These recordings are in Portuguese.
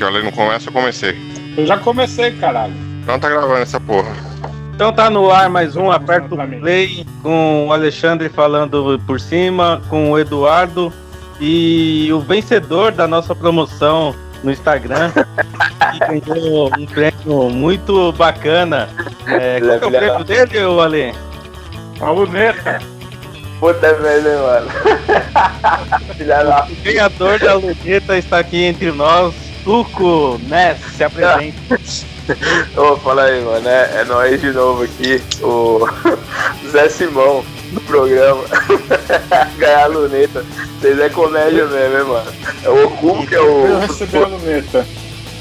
aqui, olha, não começa, eu comecei. Eu já comecei, caralho. Então tá gravando essa porra. Então tá no ar mais um aperto play com o Alexandre falando por cima, com o Eduardo e o vencedor da nossa promoção no Instagram que ganhou um prêmio muito bacana. É, qual que é o prêmio dele, ô Ale? A luneta. Puta merda, mano. O ganhador da luneta está aqui entre nós, Tuco Ness, se apresente. Ô, fala aí, mano. É, é nós de novo aqui, o Zé Simão do programa. Ganhar a luneta. Vocês é comédia mesmo, hein, mano. É o Oku que é Eu o. recebi a luneta.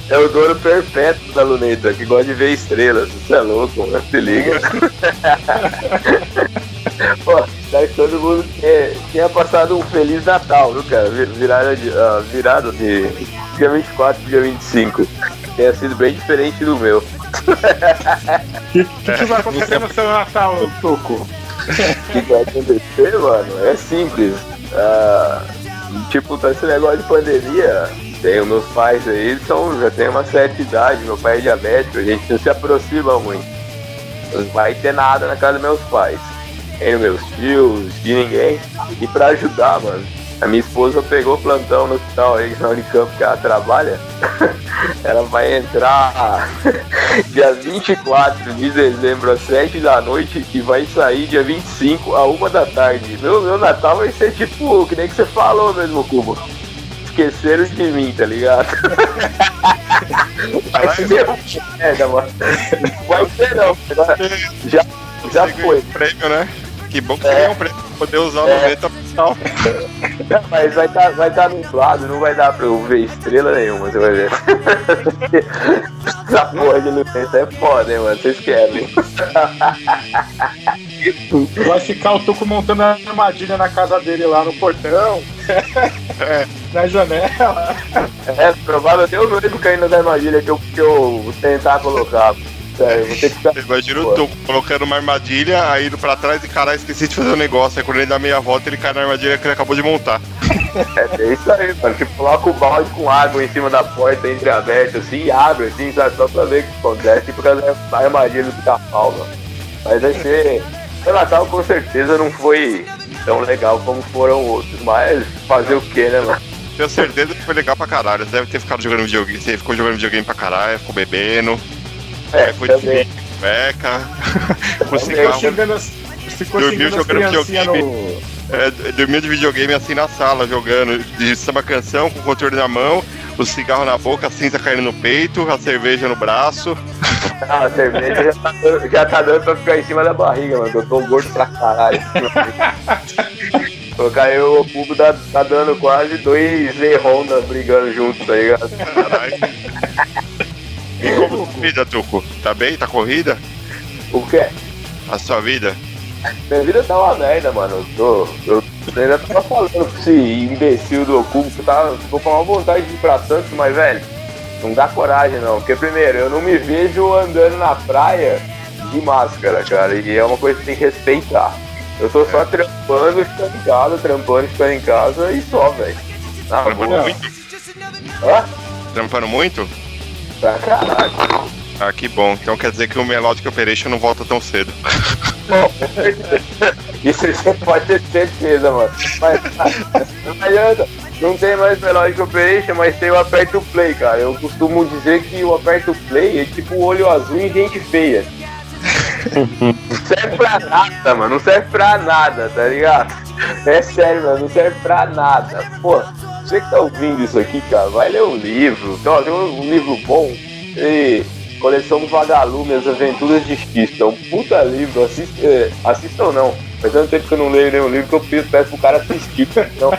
É o dono perpétuo da luneta, que gosta de ver estrelas. Isso é louco, mano. Se liga. Pô, daí todo mundo é, tinha passado um Feliz Natal, viu, cara? Vi- Virada de, virada de dia 24 dia 25. Tenha sido bem diferente do meu. O que, que, que vai acontecer no seu Natal, Tuco? O que vai acontecer, mano? É simples. Ah, tipo, tá esse negócio de pandemia. Tem os meus pais aí, eles são, já tem uma certa idade, meu pai é diabético, a gente não se aproxima muito. Não vai ter nada na casa dos meus pais. Nem dos meus tios, de ninguém. E pra ajudar, mano, a minha esposa pegou plantão no hospital aí na Unicamp que ela trabalha. ela vai entrar dia 24 de dezembro às 7 da noite e vai sair dia 25 a 1 da tarde. Meu, meu Natal vai ser tipo, que nem que você falou mesmo, Cubo. Esqueceram de mim, tá ligado? Vai ser merda, mano. Vai ser não. Já, já foi. prêmio, né? Que bom que você É. ganhou um prêmio pra poder usar o É. luneta pessoal. Mas vai estar vai tá nublado, não vai dar pra eu ver estrela nenhuma, você vai ver. Essa porra de luneta é foda, hein, mano. Vocês querem. Vai ficar o Tuco montando a armadilha na casa dele lá no portão. na janela. É, provável até eu mesmo cair na armadilha que eu, que eu tentar colocar. Sério, vou ter que. Imagina o Tuco colocando uma armadilha, aí indo pra trás e caralho, esqueci de fazer um negócio. Aí quando ele dá meia volta, ele cai na armadilha que ele acabou de montar. É, é isso aí, mano. Tipo, coloca o balde com água em cima da porta entreaberta, assim, e abre, assim, sabe? Só pra ver o que acontece, por causa da armadilha do pica-pau, mano. Mas vai ser. O Natal com certeza não foi tão legal como foram outros, mas fazer o que, né, mano? Tenho certeza que foi legal pra caralho. Você deve ter ficado jogando videogame. Você ficou jogando videogame pra caralho, ficou bebendo. É, de também. as, ficou Dormiu jogando videogame. no. É, dormiu de videogame assim na sala, jogando de samba canção, com o controle na mão, o cigarro na boca, a cinza caindo no peito, a cerveja no braço. Ah, a cerveja já tá, dando, já tá dando pra ficar em cima da barriga, mano. Eu tô gordo pra caralho. Colocar eu o cubo tá, tá dando quase dois Z Honda brigando junto, tá ligado? Caralho. E como tá vida, Tuco? Tá bem? Tá corrida? O quê? A sua vida? Minha vida tá uma merda, mano. Eu, tô, eu ainda tava falando com esse imbecil do Cubo que tá, tô com uma vontade de ir pra Santos, mas, velho, não dá coragem não. Porque, primeiro, eu não me vejo andando na praia de máscara, cara. E é uma coisa que tem que respeitar. Eu tô só trampando, ficando em casa, trampando, ficando em casa e só, velho. Trampando boa. muito? Hã? Trampando muito? Pra caralho. Ah, que bom. Então quer dizer que o Melodic Operation não volta tão cedo. Certeza. Isso você pode ter certeza, mano. Mas não adianta. Não tem mais Melodic Operation, mas tem o Aperto Play, cara. Eu costumo dizer que o Aperto Play é tipo o olho azul em gente feia. Não serve pra nada, mano. Não serve pra nada, tá ligado? É sério, mano, não serve pra nada. Pô, você que tá ouvindo isso aqui, cara, vai ler um livro. Então, tem um, livro bom. E coleção do Vagalume, As Aventuras de Skisto. É um puta livro. Assist, é, assistam não. Faz tanto tempo que eu não leio nenhum livro que eu peço, peço pro cara assistir. Então...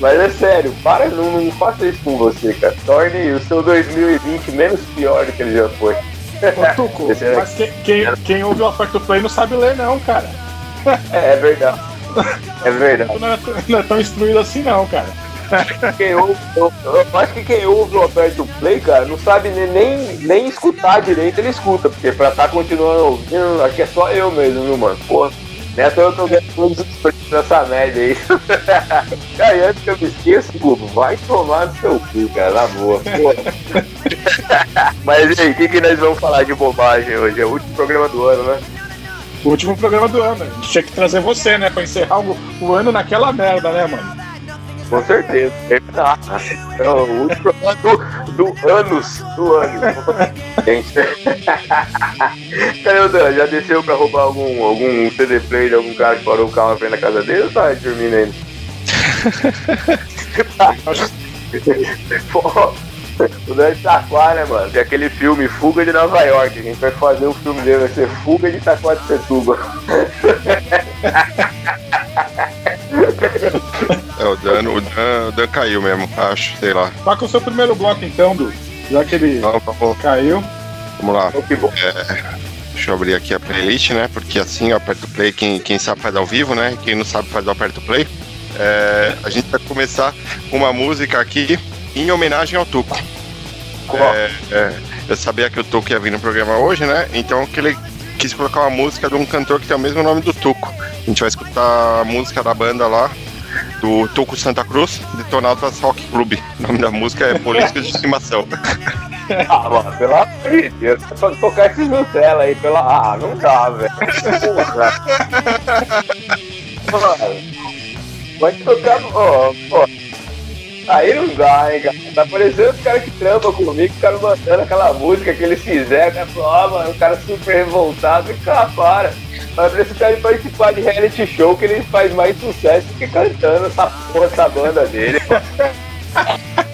Mas é sério, para, não, não faça isso com você, cara. Torne o seu 2020 menos pior do que ele já foi. Ô, Tuco, mas quem, quem, quem ouve o Play não sabe ler, não, cara. É, é verdade. É verdade. Não é, não é tão instruído assim, não, cara. Quem ouve, eu, eu, acho que quem ouve o Aperto Play, cara, não sabe nem, nem escutar direito, ele escuta, porque pra estar tá continuando ouvindo, acho que é só eu mesmo, viu, mano? Porra. Nessa eu tô ganhando todos os prêmios nessa média aí. cara, e antes que eu me esqueça, Google, vai tomar no seu cu, cara, na boa. Mas e aí, o que, que nós vamos falar de bobagem hoje? É o último programa do ano, né? O último programa do ano. Tinha que trazer você, né? Pra encerrar o, o ano naquela merda, né, mano? Com certeza. É o último programa do, do anos. Do ano. Gente. Cadê o Dan? Já desceu pra roubar algum, algum CD player de algum cara que parou o carro na frente da casa dele ou tá dormindo ainda? O Dan Itaquá, né, mano? Tem aquele filme Fuga de Nova York. A gente vai fazer o filme dele, vai ser Fuga de Itaquá de Setuba. É, o Dan, o Dan, o Dan caiu mesmo, acho, sei lá. Tá com o seu primeiro bloco então, Du. Já que ele Não, vamos, caiu. vamos lá. Oh, que bom. É, deixa eu abrir aqui a playlist, né? Porque assim eu aperto play, quem, quem sabe faz ao vivo, né? Quem não sabe faz o aperto play. É, a gente vai começar com uma música aqui em homenagem ao Tuco. É, é, eu sabia que o Tuco ia vir no programa hoje, né? Então que ele quis colocar uma música de um cantor que tem o mesmo nome do Tuco. A gente vai escutar a música da banda lá, do Tuco Santa Cruz, Detonautas Rock Club. O nome da música é Política de Estimação. Ah, mano, pelo amor de Deus. Só tocar esses Nutella aí, pela. Ah, não dá, velho. Mano. Vai tocar. Ó, ó. Aí não dá, hein, cara. Tá parecendo os caras que trampam comigo, ficaram mandando aquela música que eles fizeram. Né? Falou, ó, mano, o cara super revoltado. E cara, para. Mas esse cara participar de reality show que ele faz mais sucesso do que cantando essa porra, essa banda dele.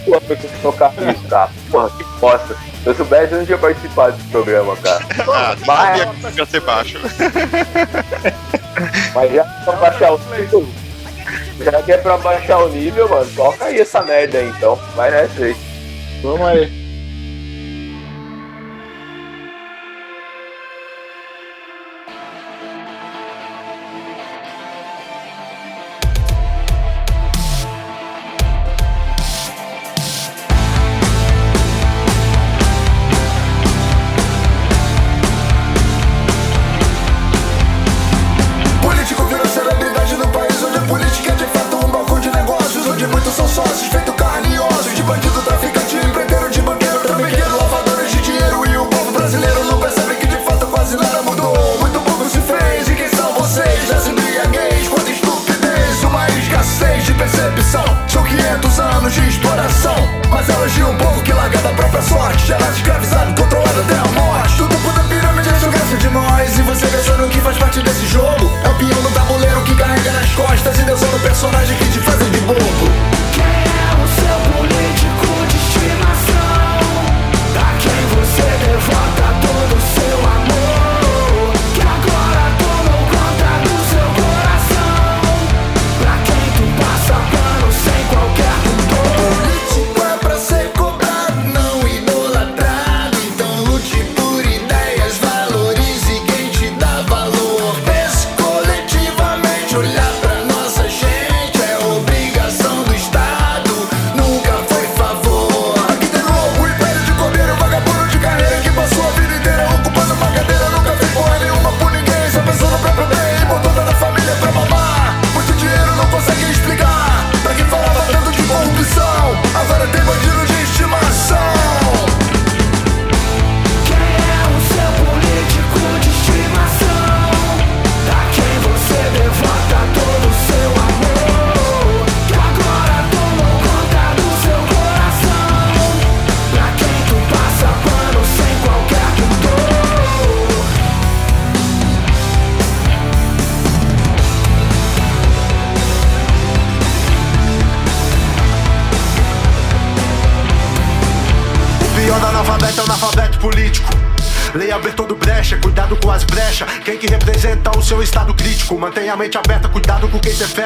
Pô, eu tenho que tocar isso, cara. Porra, que bosta. Se eu soubesse, eu não tinha participado desse programa, cara. Ah, Mas- ia ser baixo. Mas já pra baixar o. Já que é pra baixar o nível, mano, toca aí essa merda aí então. Vai nessa aí. Vamos aí.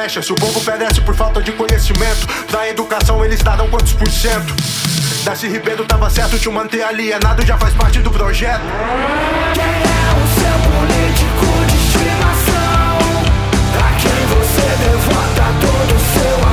brecha. Se o povo perece por falta de conhecimento, da educação eles darão quantos por cento? Darcy Ribeiro tava certo, te manter alienado já faz parte do projeto. Quem é o seu político de estimação? A quem você devota todo o seu amor?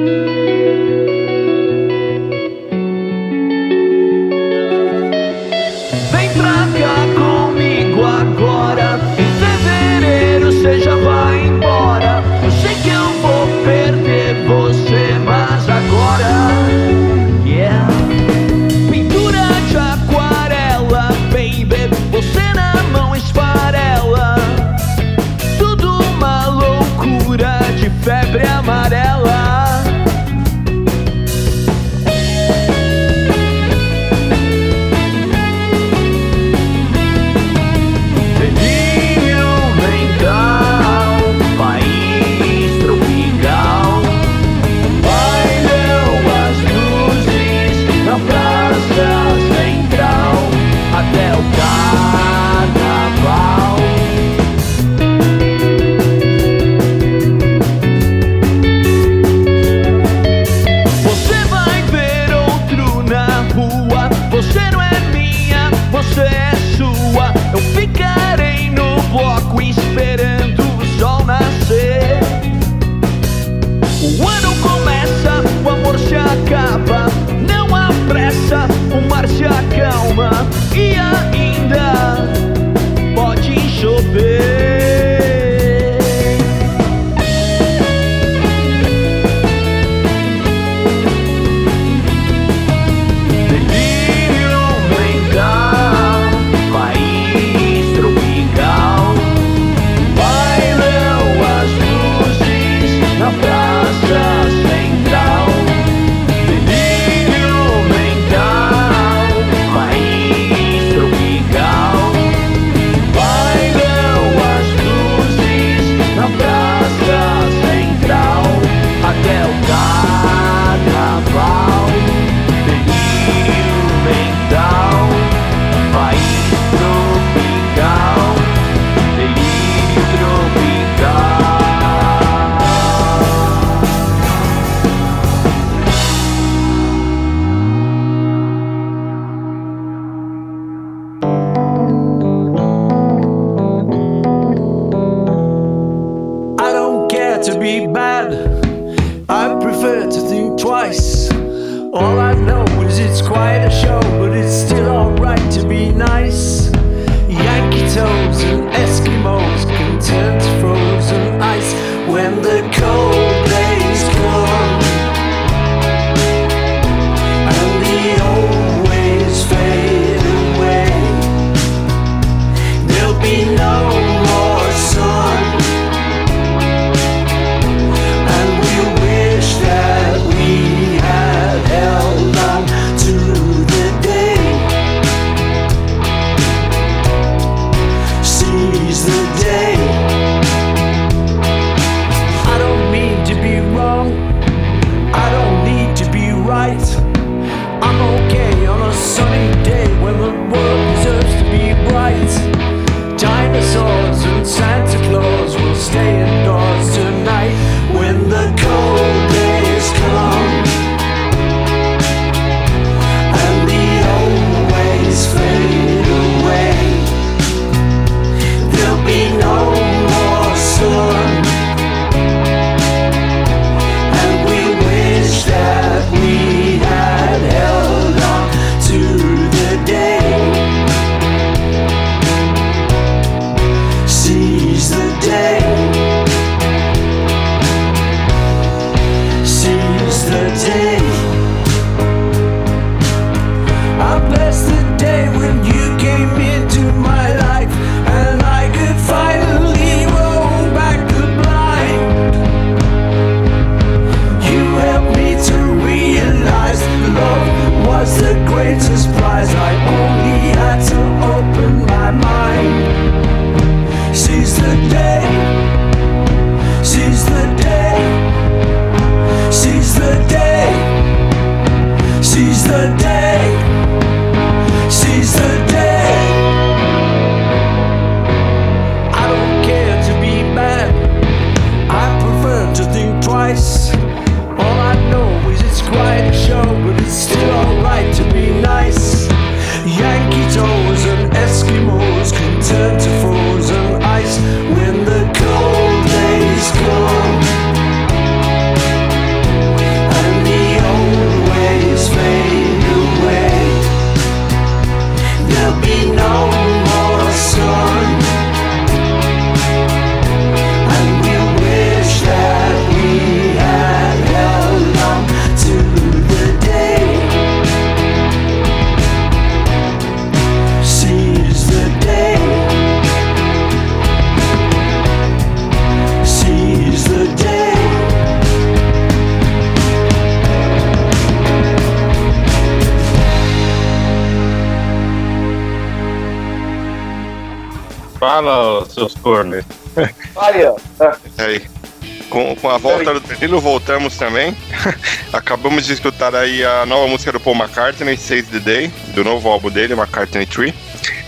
Também. Acabamos de escutar aí a nova música do Paul McCartney, Save the Day, do novo álbum dele, McCartney 3.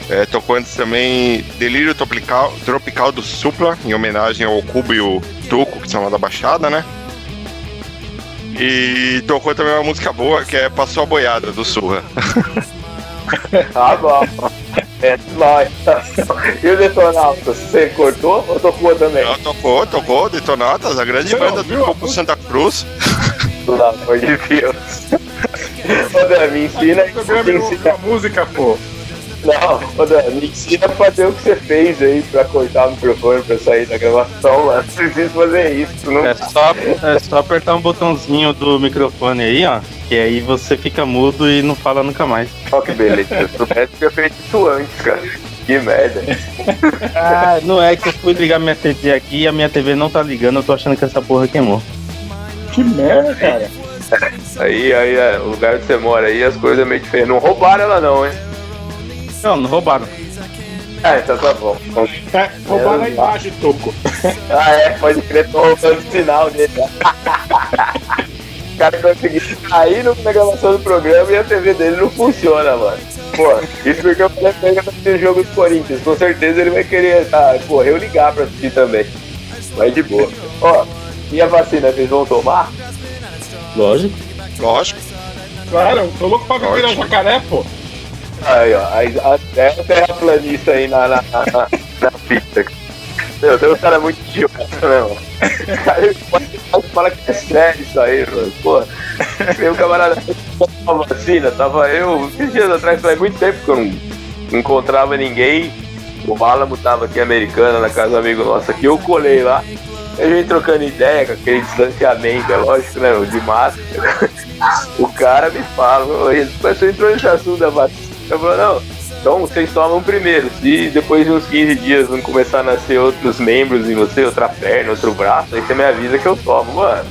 É, tocou antes também Delírio Tropical, Tropical do Supla, em homenagem ao Cubo e o Tuco, que são lá da Baixada, né? E tocou também uma música boa, que é Passou a Boiada, do Surra. Tá bom. É nóis. E o Detonautas, você cortou ou tocou também? Ela tocou, tocou, Detonatas, a grande Você não banda viu do Coco Santa Cruz. Pelo amor de Deus. Ô, Dan, me ensina, O programa me não ouviu ensina. a música, pô. Não, Dan, me ensina a fazer o que você fez aí pra cortar o microfone pra sair da gravação, mano. Preciso fazer isso, não É só, é só apertar um botãozinho do microfone aí, ó. Que aí você fica mudo e não fala nunca mais. Olha que beleza. Se eu soubesse que eu feito isso antes, cara. Que merda. Ah, não é que eu fui ligar minha TV aqui e a minha TV não tá ligando, eu tô achando que essa porra queimou. Que merda, cara. Aí, aí, é, o lugar que você mora aí, as coisas meio diferentes. Não roubaram ela não, hein? Não, não roubaram. Ah, então tá bom. É, roubaram a imagem, Toco. Ah, é, pode crer, tô roubando o sinal dele. O cara conseguiu sair no- na gravação do programa e a TV dele não funciona, mano. Pô, isso porque eu falei pra ele pra assistir o jogo do Corinthians. Com certeza ele vai querer, tá, porra, eu ligar pra assistir também. Mas de boa. Ó, e a vacina, vocês vão tomar? Lógico. Lógico. Claro, eu tô louco pra viver Ótimo. jacaré, pô. Aí, ó, até o terraplanista aí na, na, na, na, pista. Meu, tem um cara muito idiota, né? O cara fala que é sério isso aí, mano. Pô, meu camarada uma vacina, tava eu, esses dias atrás, faz muito tempo que eu não, não encontrava ninguém. O Álamo tava aqui americana na casa do amigo nosso aqui, eu colei lá. A gente trocando ideia com aquele distanciamento, é lógico, né? De máscara. O cara me fala, "Ô, você entrou nesse assunto da vacina. Eu falo, não, então vocês tomam primeiro. Se depois de uns 15 dias não começar a nascer outros membros em você, outra perna, outro braço, aí você me avisa que eu tomo, mano.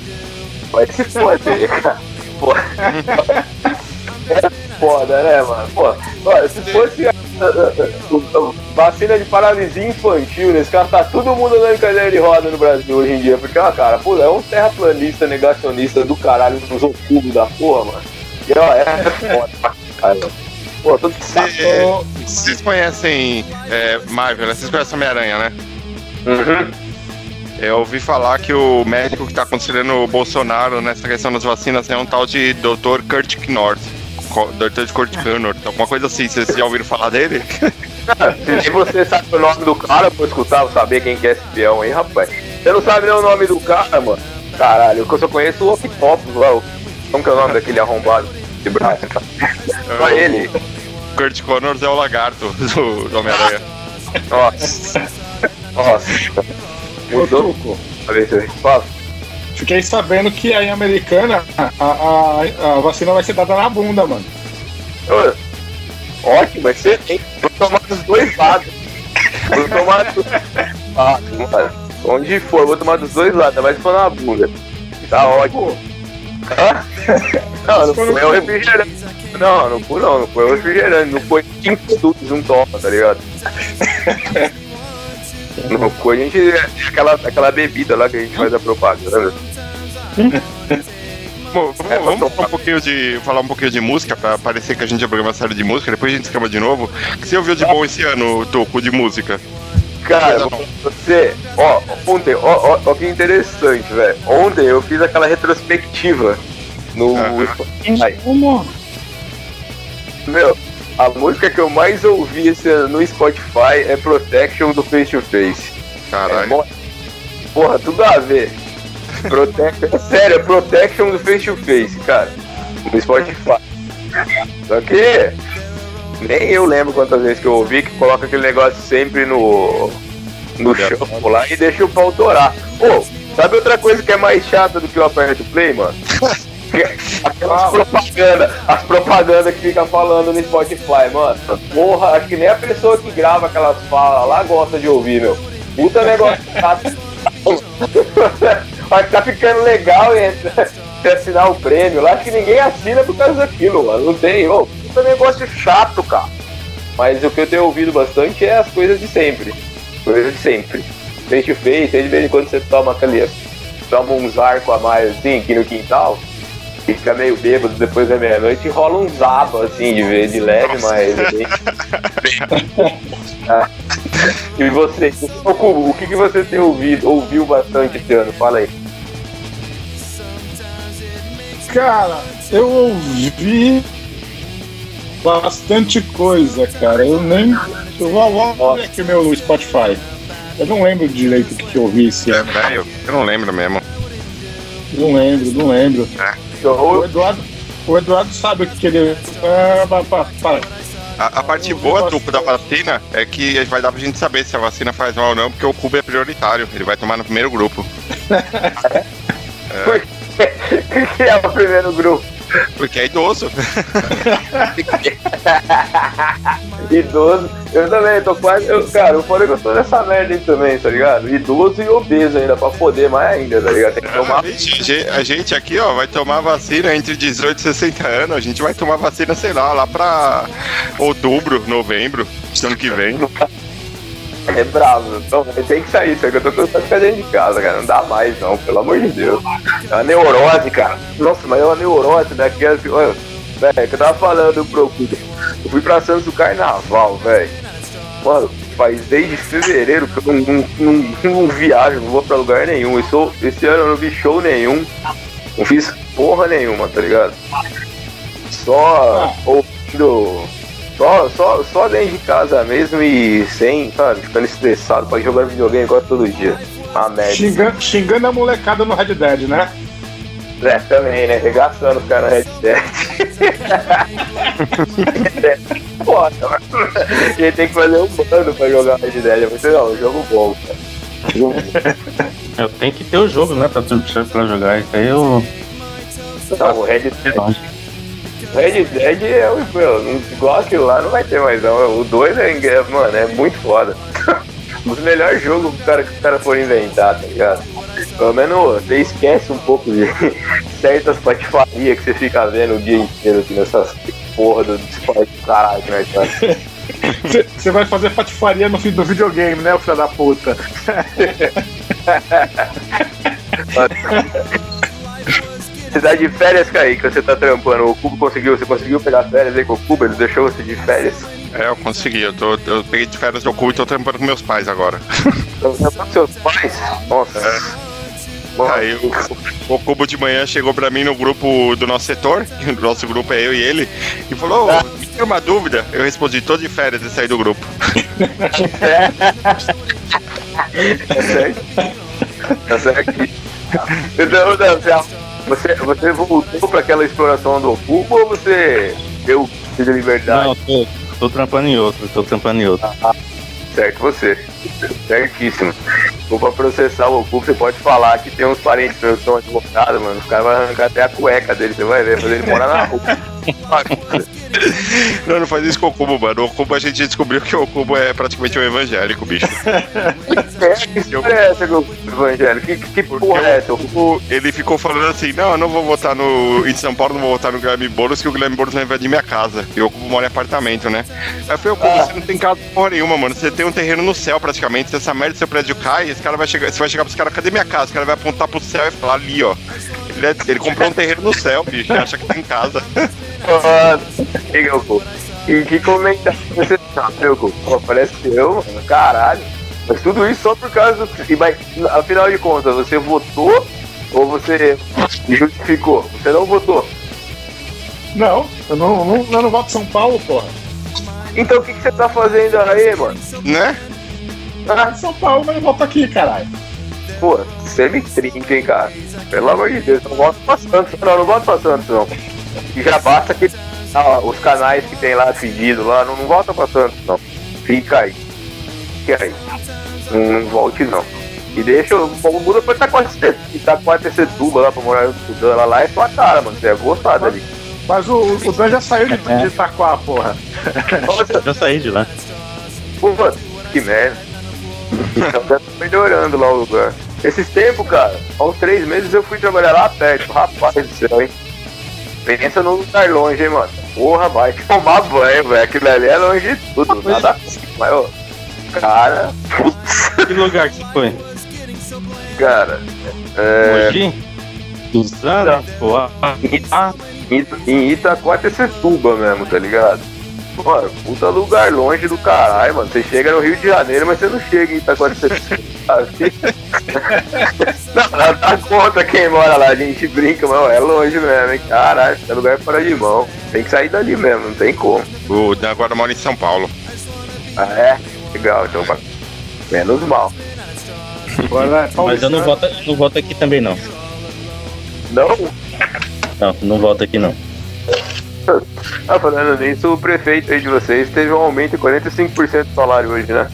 Vai se foder, cara. Pô. É foda, né, mano? Pô, se fosse vacina de paralisia infantil, nesse caso, tá todo mundo andando em cadeira de roda no Brasil hoje em dia. Porque, ó, cara, pô, é um terraplanista negacionista do caralho, dos ocubos da porra, mano. E, ó, é foda pra caralho. Pô, todo Cê- Vocês conhecem é, Marvel, né? Vocês conhecem Homem-Aranha, né? Uhum. Eu ouvi falar que o médico que tá aconselhando o Bolsonaro nessa questão das vacinas é um tal de Dr. Kurt Knort. Co- Dr. Kurt Knort, alguma coisa assim. Vocês já ouviram falar dele? Se você sabe o nome do cara, vou escutar, vou saber quem que é esse peão aí, rapaz. Você não sabe nem o nome do cara, mano? Caralho, eu só conheço o Octopus lá. Como que é o nome daquele arrombado de braço? Só ele. Kurt Connors é o lagarto do, do Homem-Aranha. Nossa. Nossa. Mudou fiquei sabendo que aí em Americana a, a, a vacina vai ser dada na bunda, mano. Ótimo, excelente. Vou tomar dos dois lados. Vou tomar dos dois lados, mano. Onde for, vou tomar dos dois lados, mas se for na bunda. Tá ótimo. Não, não foi o refrigerante. Não, não foi não, não foi o refrigerante. Não foi cinco produtos um toma, tá ligado? Não foi, a gente. é Aquela, aquela bebida lá que a gente faz a propaganda. Bom, vamos, vamos falar um pouquinho de falar um pouquinho de música pra parecer que a gente é programa sério de música. Depois a gente escama de novo. O que você ouviu de bom esse ano, Toco, de música? Cara, você, ó, ontem, ó, ó, ó que interessante, velho. Ontem eu fiz aquela retrospectiva no. Como? Meu, a música que eu mais ouvi esse ano no Spotify é Protection do Face to Face. É, Caralho. bom, porra, tudo a ver. Protection, é sério, é Protection do Face to Face, cara. No Spotify. Só que nem eu lembro quantas vezes que eu ouvi que coloca aquele negócio sempre no no show lá e deixa o pau torar. Pô, sabe outra coisa que é mais chata do que o aperto play, mano? Aquelas propagandas, as propagandas que fica falando no Spotify, mano. Porra, acho que nem a pessoa que grava aquelas falas lá gosta de ouvir, meu. Puta negócio chato. Acho que tá ficando legal e você assinar o prêmio lá. Acho que ninguém assina por causa daquilo, mano. Não tem. Ô, puta negócio chato, cara. Mas o que eu tenho ouvido bastante é as coisas de sempre. Coisas de sempre. Face to face, aí de vez em quando você toma aquele. Toma uns arcos a mais assim, aqui no quintal. E fica meio bêbado depois da meia-noite e rola uns zaba assim de vez de leve, mas. é bem- Ah. E você, Cubo, o que, que você tem ouvido, ouviu bastante esse ano? Fala aí. Cara, eu ouvi bastante coisa, cara. Eu nem. Eu vou, vou ver aqui o meu Spotify. Eu não lembro direito o que, que eu ouvi esse É, ano. velho, eu não lembro mesmo. Não lembro, não lembro. O Eu, Eduardo, o Eduardo sabe o que, que ele. Ah, pa- para. A, a parte boa, Tuco, da vacina é que vai dar pra gente saber se a vacina faz mal ou não, porque o cubo é prioritário. Ele vai tomar no primeiro grupo. que é o primeiro grupo? Porque é idoso. Idoso. Eu também, tô quase. Eu, cara, eu falei que eu tô nessa merda aí também, tá ligado? Idoso e obeso ainda, pra poder mais ainda, tá ligado? Tem que tomar. A gente, a gente aqui, ó, vai tomar vacina entre 18 e 60 anos. A gente vai tomar vacina, sei lá, lá pra outubro, novembro, ano que vem. É bravo. Então, tem que sair, só que eu tô cansado de ficar dentro de casa, cara. Não dá mais, não, pelo amor de Deus. É uma neurose, cara. Nossa, mas é uma neurose daquela que. Olha, velho, que eu tava falando pro. Eu fui pra Santos do Carnaval, velho. Mano, faz desde fevereiro que eu não, não, não, não viajo, não vou pra lugar nenhum. Eu sou, esse ano eu não vi show nenhum. Não fiz porra nenhuma, tá ligado? Só ouvindo. Só, só, só dentro de casa mesmo e sem, sabe, ficando estressado pra jogar videogame quase todo dia. Uma merda. Xingando, xingando a molecada no Red Dead, né? É, também, né? Regaçando os caras no headset. Foda, mano. A gente tem que fazer um bando pra jogar Red Dead. É muito não, um jogo bom, cara. Jogo bom. Eu tenho que ter o jogo, né? Pra, pra jogar. Isso aí eu. Não, o Red Dead. Red Dead é o. Meu, igual aquilo lá não vai ter mais não. O 2 é, é, mano, é muito foda. Um dos melhores jogos que, cara, que os caras foram inventar, tá ligado? Pelo menos você esquece um pouco de certas patifarias que você fica vendo o dia inteiro aqui nessas porra do Discord do caralho, né, cara? Você- Você vai fazer patifaria no, fi- no videogame, né, o filho da puta? Você tá de férias, Kaique, você tá trampando. O Cubo conseguiu, você conseguiu pegar férias aí com o Cubo? Ele deixou você de férias? É, eu consegui. Eu, tô, eu peguei de férias do cu e tô trampando com meus pais agora. Tá com seus pais? Nossa. Mano, Aí o, o Cubo de manhã chegou pra mim no grupo do nosso setor, o nosso grupo é eu e ele, e falou: "Ô, me tira uma dúvida. Eu respondi: tô de férias e saí do grupo. É certo. Tá certo. Então, não, você, você voltou pra aquela exploração do Cubo ou você deu de liberdade? Não, tô, tô trampando em outro, tô trampando em outro. Certo você. Certíssimo. Ou pra processar o Cubo, você pode falar que tem uns parentes meus que são advogados, mano. Os caras vão arrancar até a cueca dele, você vai ver, fazer ele morar na rua. Não, não faz isso com o Cubo, mano. O Cubo a gente descobriu que o Cubo é praticamente um evangélico, bicho. É, que história é essa, Cubo, Evangelho? Que, que, porra é essa? o ele ficou falando assim, não, eu não vou votar no. Em São Paulo, não vou votar no Guilherme Boulos, que o Guilherme Boulos vai invadir minha casa. E o Cubo mora em apartamento, né? Aí eu falei, ô Ah. você não tem casa porra nenhuma, mano. Você tem um terreno no céu praticamente. Se essa merda do seu prédio cai, esse cara vai chegar. Você vai chegar pros caras, cadê minha casa? Esse cara vai apontar pro céu e falar ali, ó. Ele, é- ele comprou um terreno no céu, bicho. acha que tem casa. Mano, Cubo? E que comentário você tá, meu? Pô, Parece eu, mano, caralho. Mas tudo isso só por causa do. e Mas, afinal de contas, você votou ou você justificou? Você não votou. Não, eu não, não, eu não voto São Paulo, porra. Então o que, que você tá fazendo aí, mano? Né? Ah, São Paulo, mas eu voto aqui, caralho. Pô, você me trinca, hein, cara. Pelo amor de Deus, não voto pra Santos. Não, não voto pra Santos, não. E já basta que ah, os canais que tem lá pedido lá, não, não volta pra Santos, não. Fica aí. Fica aí. Não, volte, não. E deixa, o povo muda pra Itacoatecetuba lá, pra morar no Dan lá, lá é sua cara, mano. Você é gostado ali. Mas o, o Dan já saiu de, de Itaquá, porra. Nossa, Já saí de lá. Pô, que merda. Então tá melhorando lá o lugar. Esses tempos, cara, há uns três meses eu fui trabalhar lá perto. Rapaz do céu, hein? Pensa num lugar longe, hein, mano. Porra, vai tomar banho, velho. Aquilo ali é longe de tudo. Nada mas, ó, cara, Que lugar que você foi? cara, é, Mogi? Suzano? Pô, ah, ah, em- em Itacoatecetuba mesmo, tá ligado? Mano, puta lugar longe do caralho, mano. Você chega no Rio de Janeiro, mas você não chega em Itacoatecetuba. não, não dá conta quem mora lá, a gente brinca, mas é longe mesmo, hein? Caralho, é lugar fora de mão. Tem que sair dali mesmo, não tem como. O Dan agora mora em São Paulo. Ah, é? Legal, então. Menos mal. Agora mas eu não voto, não voto aqui também, não. Não? Não, não voto aqui, não. Ah, falando nisso, o prefeito aí de vocês teve um aumento de 45% do salário hoje, né?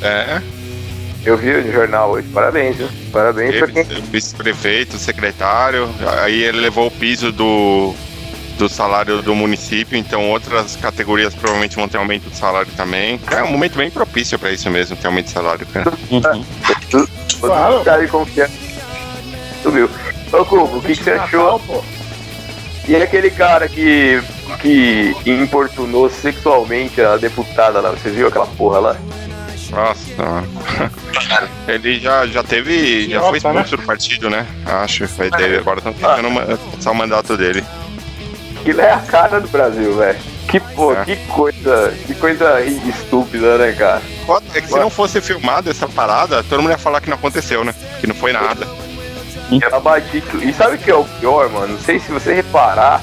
É, Eu vi no jornal hoje. Parabéns, viu? Parabéns pra quem. teve vice-prefeito, secretário, aí ele levou o piso do, do salário do município, então outras categorias provavelmente vão ter aumento de salário também. É um momento bem propício pra isso mesmo, ter aumento de salário, cara. Uhum. Claro. Todo cara confiança. Subiu. Ô, Cubo, o que, que você achou? Pô. E aquele cara que, que importunou sexualmente a deputada lá, você viu aquela porra lá? Nossa, ele já, já teve, já foi Idiota, expulso do partido, né? Acho, foi dele. Agora estão tentando ma- passar o mandato dele. Aquilo é a cara do Brasil, velho. Que, pô, É. que coisa, que coisa estúpida, né, cara? É que se não fosse filmado essa parada, todo mundo ia falar que não aconteceu, né? Que não foi nada. E sabe o que é o pior, mano? Não sei se você reparar,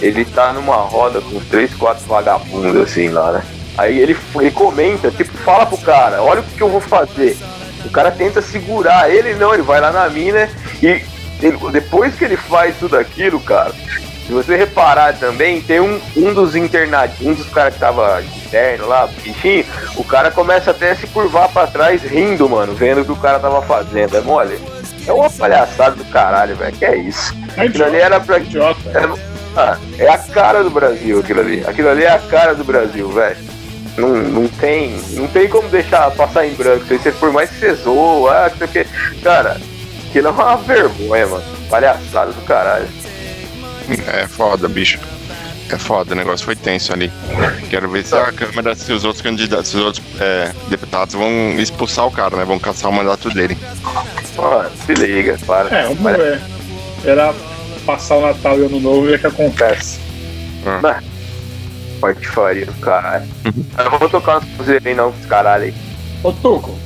ele tá numa roda com três, quatro vagabundos assim lá, né? Aí ele, ele comenta, tipo, fala pro cara, olha o que eu vou fazer. O cara tenta segurar ele, não, ele vai lá na mina e ele- depois que ele faz tudo aquilo, cara, se você reparar também, tem um, um dos internados, um dos caras que tava de terno lá, bichinho, o cara começa até a se curvar pra trás rindo, mano, vendo o que o cara tava fazendo. É mole? É uma palhaçada do caralho, velho. Que é isso? É Aquilo ali era pra. idiota. É, ah, é a cara do Brasil aquilo ali. Aquilo ali é a cara do Brasil, velho. Não, não tem. Não tem como deixar passar em branco. Se você por mais que você zoa, ah, que sei o que. Cara, aquilo é uma vergonha, mano. Palhaçada do caralho. É foda, bicho. É foda, o negócio foi tenso ali. Quero ver se a Câmara, se os outros candidatos, se os outros é, deputados vão expulsar o cara, né? Vão caçar o mandato dele. Mano, se liga, para. É, vamos ver. Era passar o Natal e o Ano Novo e ver o que acontece. Pode faria do caralho. Eu não vou tocar músicas aí não, os caralho aí. Ô, Tuco,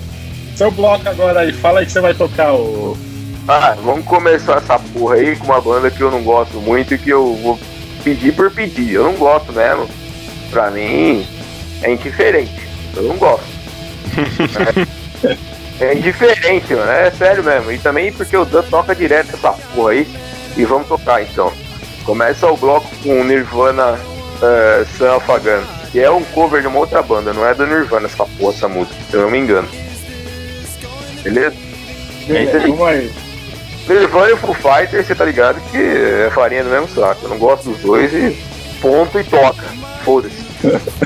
seu bloco agora aí, fala aí que você vai tocar o. Ah, vamos começar essa porra aí com uma banda que eu não gosto muito e que eu vou pedir por pedir. Eu não gosto mesmo. Pra mim, é indiferente. Eu não gosto. é, é indiferente, mano. É sério mesmo. E também porque o Dan toca direto essa porra aí. E vamos tocar então. Começa o bloco com Nirvana uh, Sun Afagano. Que é um cover de uma outra banda, não é do Nirvana essa porra, essa música, se eu não me engano. Beleza? Beleza, vamos aí. Nirvana e Foo Fighters, você tá ligado que é farinha do mesmo saco. Eu não gosto dos dois e ponto e toca. Foda-se.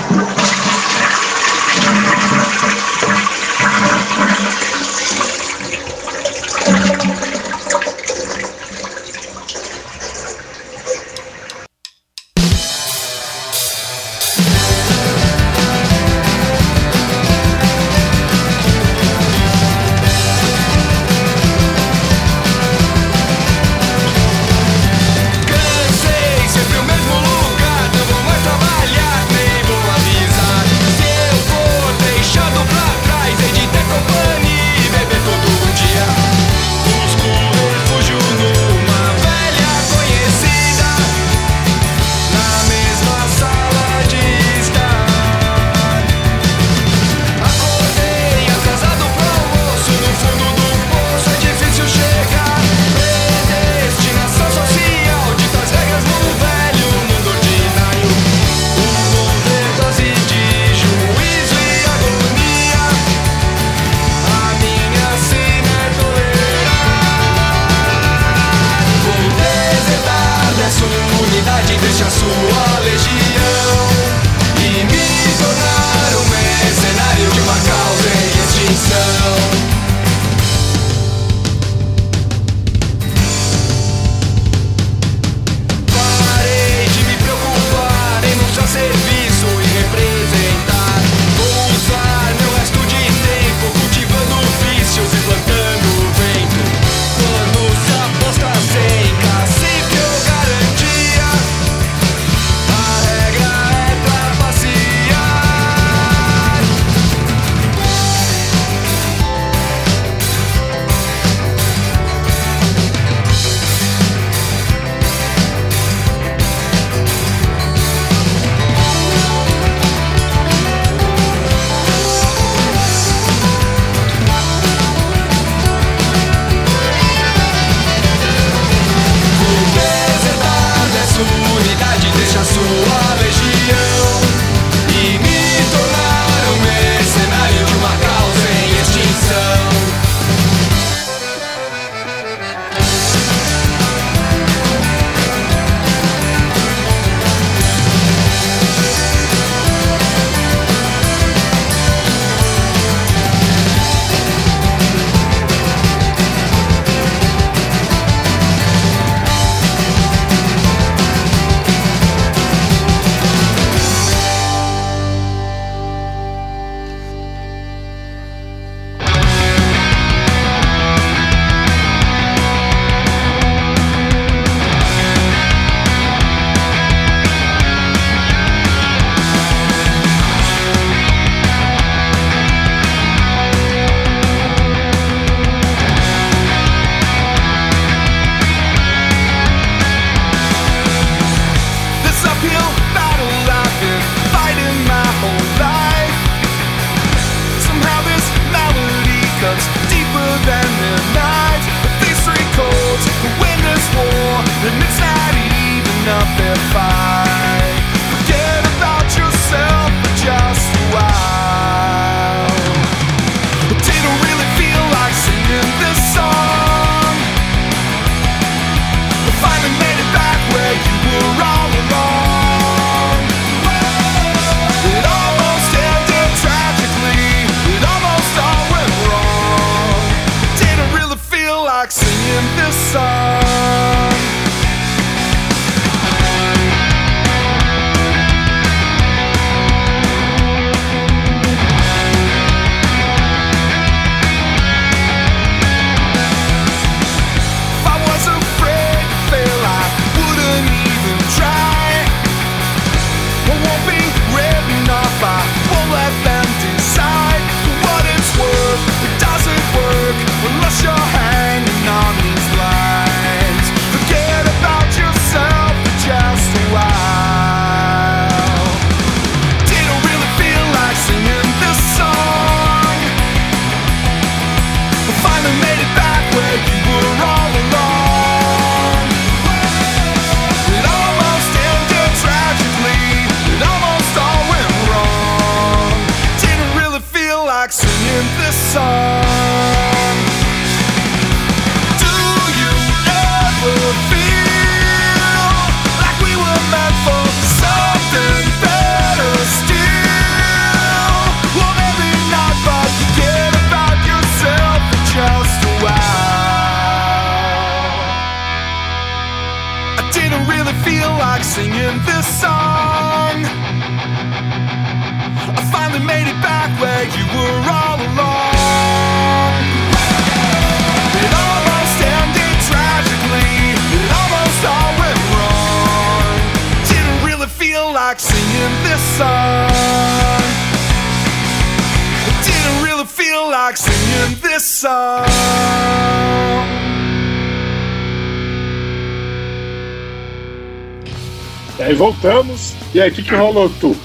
E aí voltamos. E aí, o que, que rolou, tu?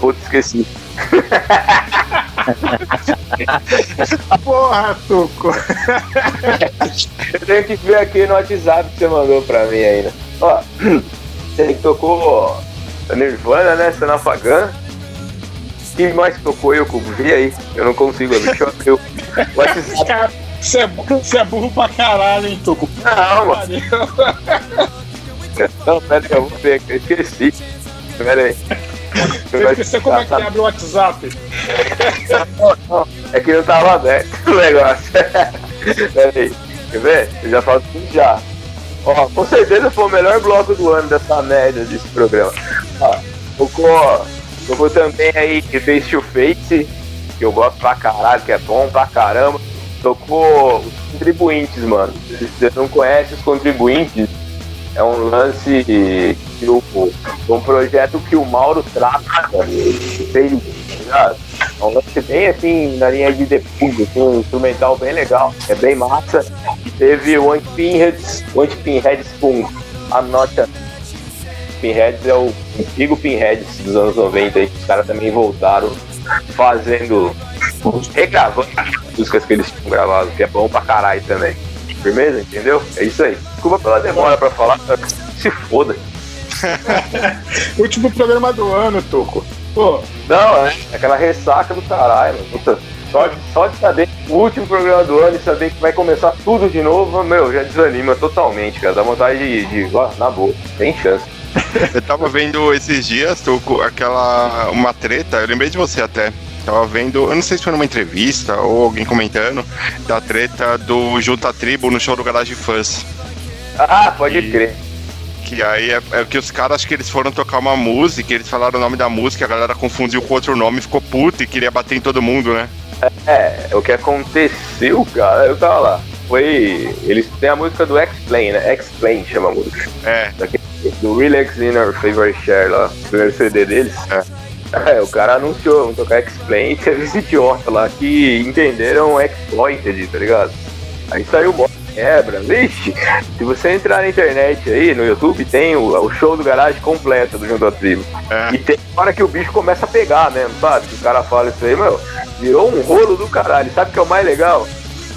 Putz, esqueci. Porra, Tuco. Eu tenho que ver aqui no WhatsApp que você mandou pra mim ainda. Ó, você tocou Nirvana, né? Sanafagan. Quem mais tocou eu? Vi aí. Eu não consigo. Deixa eu abrir o WhatsApp. Você é, você é burro pra caralho, hein, Tuco? Não, mano. Não, pera aí, eu vou ver aqui. Eu esqueci. Pera aí. Você esqueceu como é que abre o WhatsApp? Não, não, é que não tava aberto o negócio. Pera aí, quer ver? Eu já falo tudo já. Ó, com certeza foi o melhor bloco do ano dessa média desse programa. Ó, tocou, também aí Face to Face, que eu gosto pra caralho, que é bom pra caramba. Tocou os contribuintes, mano. Se você não conhece os contribuintes, é um lance que o, um projeto que o Mauro trata. Fez, tá? É um lance bem assim, na linha de depulho, assim, um instrumental bem legal, é bem massa. Teve o Anti-Pinheads, o Anti-Pinheads com a nota. Pinheads é o antigo Pinheads dos anos 90, aí, que os caras também voltaram fazendo, regravando as músicas que eles tinham gravado, que é bom pra caralho também. Firmeza? Entendeu? É isso aí. Desculpa pela demora pra falar, se foda. Último programa do ano, Tuco. Pô, Não, é aquela ressaca do caralho, mano. Puta, só, de- só de saber o último programa do ano e saber que vai começar tudo de novo, meu, já desanima totalmente, cara. Dá vontade de, de ó, na boa, tem chance. Eu tava vendo esses dias, tô aquela. uma treta, eu lembrei de você até. Tava vendo, eu não sei se foi numa entrevista ou alguém comentando, da treta do Junta Tribo no show do Garage Fãs. Ah, pode E- crer. Que aí é, é que os caras, acho que eles foram tocar uma música, eles falaram o nome da música, a galera confundiu com outro nome, ficou puta e queria bater em todo mudo, né? É, o que aconteceu, cara, eu tava lá. Foi. Eles têm a música do Explain, né? Explain chama a música. É, Daquele, do Relax in Our Favorite Share lá, o primeiro CD deles. É, o cara anunciou, vamos tocar Explain e teve esse idiota lá que entenderam Exploited, tá ligado? Aí saiu o bosta quebra, vixe. Se você entrar na internet aí, no YouTube, tem o, o show do garagem completo do Junto à Tribo. é. E tem hora que o bicho começa a pegar mesmo, sabe? Que o cara fala isso aí, meu, virou um rolo do caralho. Sabe o que é o mais legal?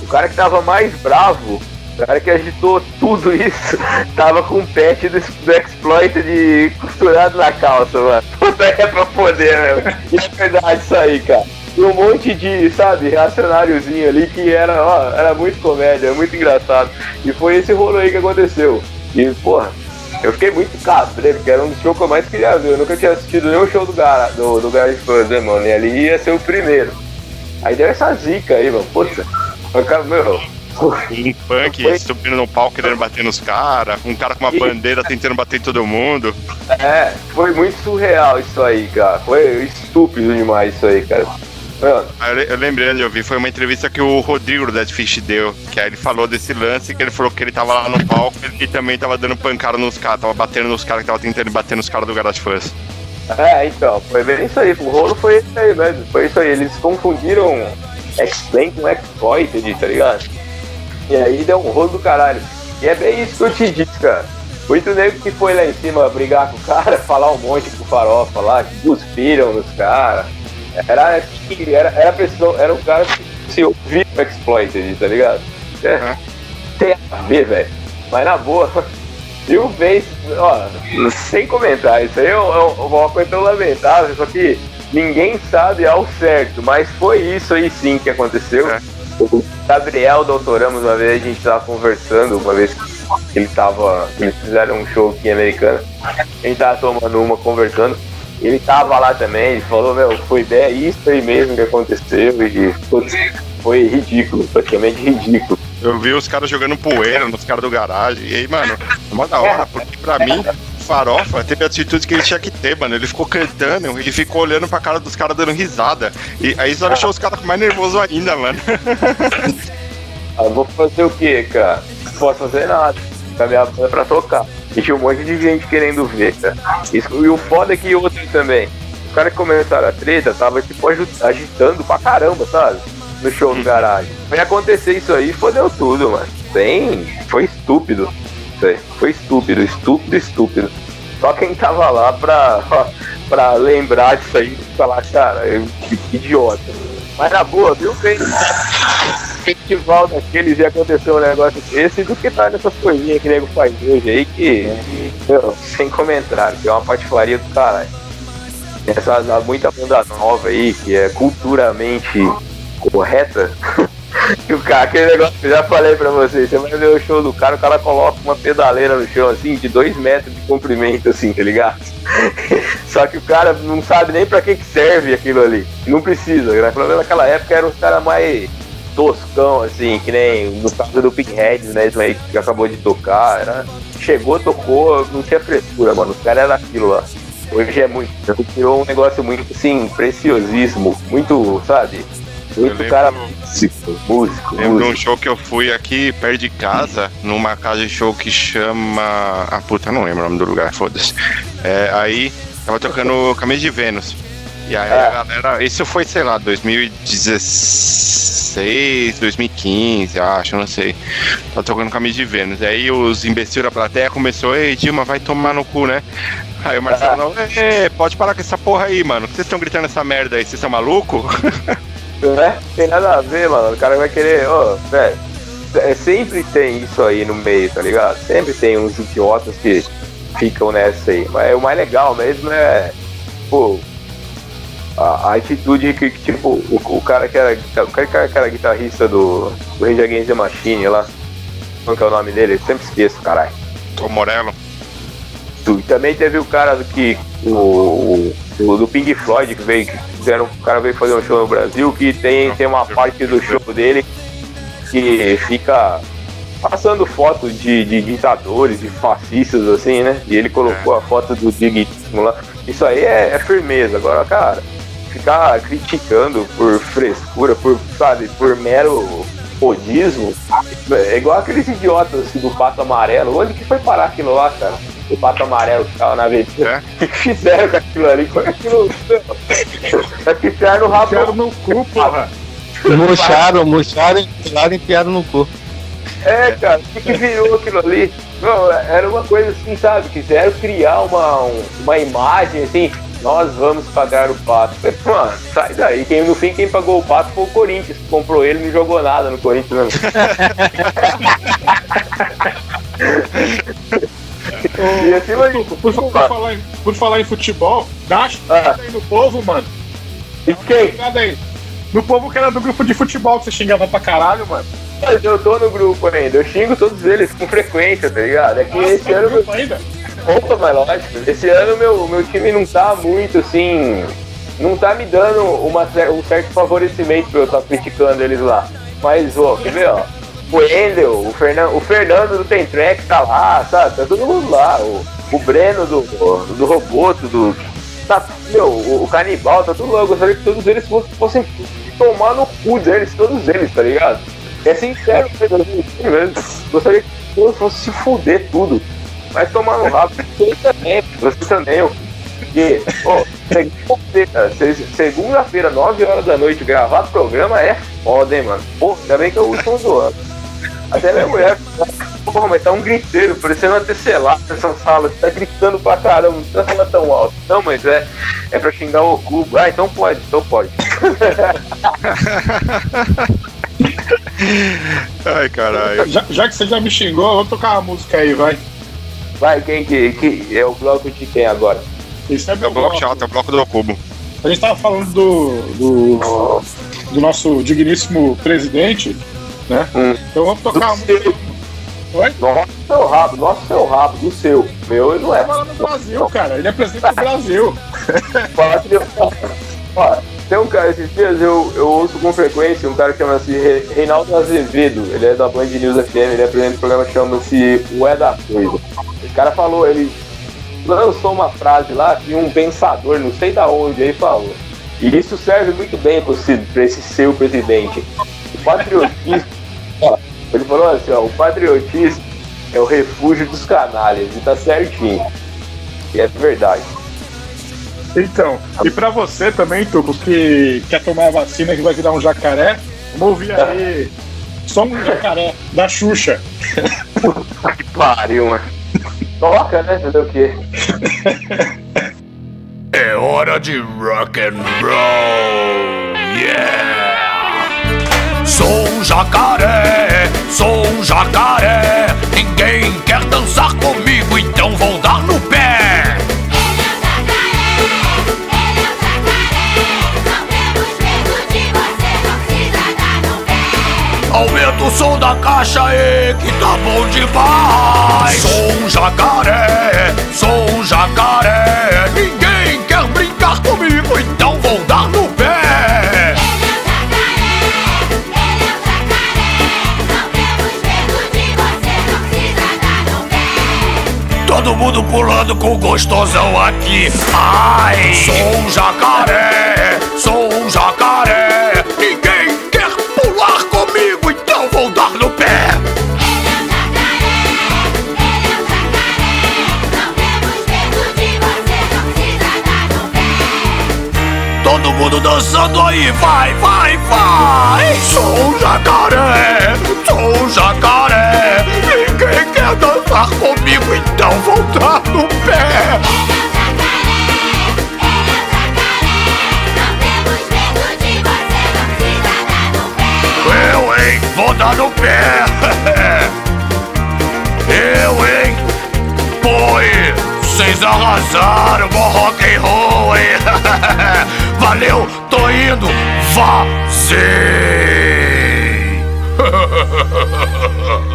O cara que tava mais bravo, o cara que agitou tudo isso, tava com o pet do, do Exploit de costurado na calça, mano. Puta é pra poder, meu. É verdade isso aí, cara. E um monte de, sabe, reacionáriozinho ali que era, ó, era muito comédia, muito engraçado. E foi esse rolo aí que aconteceu. E, porra, eu fiquei muito cabreiro, porque era um dos shows que eu mais queria ver. Eu nunca tinha assistido nenhum show do, Gara, do, do Garage Fans, né, mano? E ali ia ser o primeiro. Aí deu essa zica aí, mano. Puta. Cara, meu, Um punk Foi- subindo no palco querendo bater nos caras, um cara com uma bandeira tentando bater em todo mundo. é, foi muito surreal isso aí, cara. Foi estúpido demais isso aí, cara. Mano, Aí Eu, le- eu lembrei onde eu vi, foi uma entrevista que o Rodrigo do Dead Fish deu, que aí ele falou desse lance, que ele falou que ele tava lá no palco e também tava dando pancada nos caras, tava batendo nos caras que tava tentando bater nos caras do Garage Fans. É, então, foi bem isso aí. O rolo foi isso aí mesmo. Foi isso aí. Eles confundiram Explain com Exploited, tá ligado? E aí deu um rolo do caralho. E é bem isso que eu te disse, cara. Muito nego que foi lá em cima brigar com o cara, falar um monte com farofa lá, que cuspiram nos caras. Era, era, era, pessoa, era um cara que se ouvia o Exploited, tá ligado? É, tem a ver, velho. Mas na boa, e o Face, ó, sem comentar, isso aí é, é uma coisa tão lamentável, só que ninguém sabe ao certo, mas foi isso aí sim que aconteceu. É. O Gabriel doutoramos uma vez, a gente tava conversando, uma vez que ele tava. Eles fizeram um show aqui em Americana. A gente tava tomando uma, conversando. Ele tava lá também, ele falou, meu, foi ideia isso aí mesmo que aconteceu e foi ridículo, praticamente ridículo. Eu vi os caras jogando poeira nos caras do garagem. E aí, mano, é mó da hora, porque pra mim, Farofa teve a atitude que ele tinha que ter, mano. Ele ficou cantando, ele ficou olhando pra cara dos caras dando risada. E aí só deixou os caras mais nervosos ainda, mano. Ah, vou fazer o quê, cara? Não posso fazer nada. A minha banda pra tocar. E tinha um monte de gente querendo ver, cara. Isso, e o foda é que outro também. Os caras que começaram a treta tava tipo agitando pra caramba, sabe? No show do garagem. Foi acontecer isso aí, fodeu tudo, mano. Bem. Foi estúpido. Aí. Foi estúpido, estúpido, estúpido. Só quem tava lá pra, pra lembrar disso aí e falar, cara, eu, que, idiota. Mas na boa, viu? Fez festival daqueles e aconteceu um negócio desse do que tá nessas coisinhas que o nego faz hoje aí que, meu, sem comentário, que é uma patifaria do caralho. Essa muita banda nova aí, que é culturalmente correta. que o cara, aquele negócio que eu já falei pra vocês, você vai ver o show do cara, o cara coloca uma pedaleira no chão assim, de dois metros de comprimento, assim, tá ligado? Só que o cara não sabe nem pra que, que serve aquilo ali. Não precisa, né? Pelo menos naquela época era os caras mais toscão, assim, que nem no caso do Pinhead, né? Isso aí que acabou de tocar. Era... Chegou, tocou, não tinha frescura, mano. Os caras eram aquilo lá. Hoje é muito. Virou um negócio muito, assim, preciosismo. Muito, sabe? Muito lembro- cara músico, músico, Lembro de um músico. show que eu fui aqui perto de casa, numa casa de show que chama. Ah, puta, não lembro o nome do lugar, foda-se. É, aí tava tocando Camisa de Vênus. E aí É. a galera. Isso foi, sei lá, 2016, 2015, acho, não sei. Tava tocando Camisa de Vênus. E aí os imbecil da plateia começou, ei, Dilma, vai tomar no cu, né? Aí o Marcelo, não, pode parar com essa porra aí, mano. Vocês estão gritando essa merda aí, vocês são malucos? né? Tem nada a ver, mano. O cara vai querer, ó, velho. é, sempre tem isso aí no meio, tá ligado? Sempre tem uns idiotas que ficam nessa aí. Mas o mais legal mesmo é, pô, a, a atitude que, que, tipo, o, o cara que era, o cara que era, guitarrista do, do Rage Against the Machine lá, qual que é o nome dele? Eu sempre esqueço, caralho. Tom Morello. E também teve o cara do que. O, o- o do Pink Floyd que veio. Que fizeram, o cara veio fazer um show no Brasil que tem, tem uma parte do show dele que fica passando foto de, de ditadores, de fascistas, assim, né? E ele colocou a foto do Digníssimo lá. Isso aí é, é firmeza. Agora, cara, ficar criticando por frescura, por, sabe, por mero rodismo, é igual aqueles idiotas assim, do pato amarelo. Onde que foi parar aquilo lá, cara? O pato amarelo que tava na avenida. É? O que fizeram com aquilo ali? Foi aquilo. É que enfiaram no rabo. Enfiaram no cu, porra. Murcharam, murcharam, enfiaram e enfiaram no cu. É, cara, o que, que virou aquilo ali? Não, era uma coisa assim, sabe? Quiseram criar uma, um- uma imagem assim, nós vamos pagar o pato. Mano, sai daí. Quem, no fim, quem pagou o pato foi o Corinthians. Comprou ele e não jogou nada no Corinthians. Né? e assim vai. Por, por falar em, por falar em futebol, dá uma Ah. aí no povo, mano. E quem? Aí. No povo que era do grupo de futebol que você xingava pra caralho, mano. Mas eu tô no grupo ainda. Eu xingo todos eles com frequência, tá ligado? É que Nossa, esse tá no ano. grupo ainda? Opa, mas lógico. Esse ano meu, meu time não tá muito assim. Não tá me dando uma, um certo favorecimento pra eu estar criticando eles lá. Mas, ó, quer ver, ó? O Endel, o, Fernan, o Fernando do Tem Track tá lá, sabe? Tá todo mundo lá. O, o Breno do, do Roboto, do. Tá, meu, o, o Canibal, tá tudo lá. Eu gostaria que todos eles fossem, fossem tomar no cu deles, todos eles, tá ligado? É sincero mesmo. Gostaria que todos fossem se fuder tudo. Mas tomar no rabo, você também, você também, ó. Porque, se- segunda-feira, 9 horas da noite, gravar programa é foda, hein, mano. Pô, ainda bem que eu uso um zoando. Até minha mulher, pô, mas tá um griteiro, parecendo uma tecelada nessa sala, tá gritando pra caramba, não precisa falar tão alto. Não, mas é, é pra xingar o cubo. Ah, então pode, então pode. Ai, caralho. Já, já que você já me xingou, vamos tocar uma música aí, vai. Vai, quem que, que é o bloco de quem agora? Isso é É o bloco bloco. chato, é o bloco do cubo. a gente tava falando do, do, do nosso digníssimo presidente, né? Hum. Então vamos tocar uma música. Oi? Nossa, seu rabo, nossa, seu rabo, do seu. Meu, ele não é. Falando do Brasil, cara. Ele é presidente do Brasil. Ó, tem um cara, esses dias eu, eu ouço com frequência um cara que chama-se Re- Reinaldo Azevedo, ele é da Band News FM, ele apresenta um programa que chama-se O É da Coisa. Esse cara falou, ele lançou uma frase lá que um pensador, não sei da onde, aí falou. E isso serve muito bem para esse seu presidente. O patriotismo, ó, ele falou assim, ó, o patriotismo é o refúgio dos canalhas, e tá certinho. E é verdade. Então, e pra você também, Tuco, que quer tomar a vacina que vai virar um jacaré, vamos ouvir aí só um jacaré da Xuxa. Que pariu, mano. Toca, né? Fazer o quê? É hora de rock and roll, yeah! Sou um jacaré, sou um jacaré. Ninguém quer dançar comigo, então vou dar no pé. Aumenta o som da caixa aí, que tá bom demais. Sou um jacaré, sou um jacaré. Ninguém quer brincar comigo, então Todo mundo pulando com gostosão aqui. Ai, sou um jacaré, sou um jacaré. Ninguém quer pular comigo, então vou dar no pé. Todo mundo dançando aí, vai, vai, vai! Sou um jacaré, sou um jacaré. Ninguém quer dançar comigo, então vou dar no pé. Eu, hein, vou dar no pé. Eu, hein, Poi, vocês arrasaram, mó rock and roll, hein? Valeu, tô indo, vazei!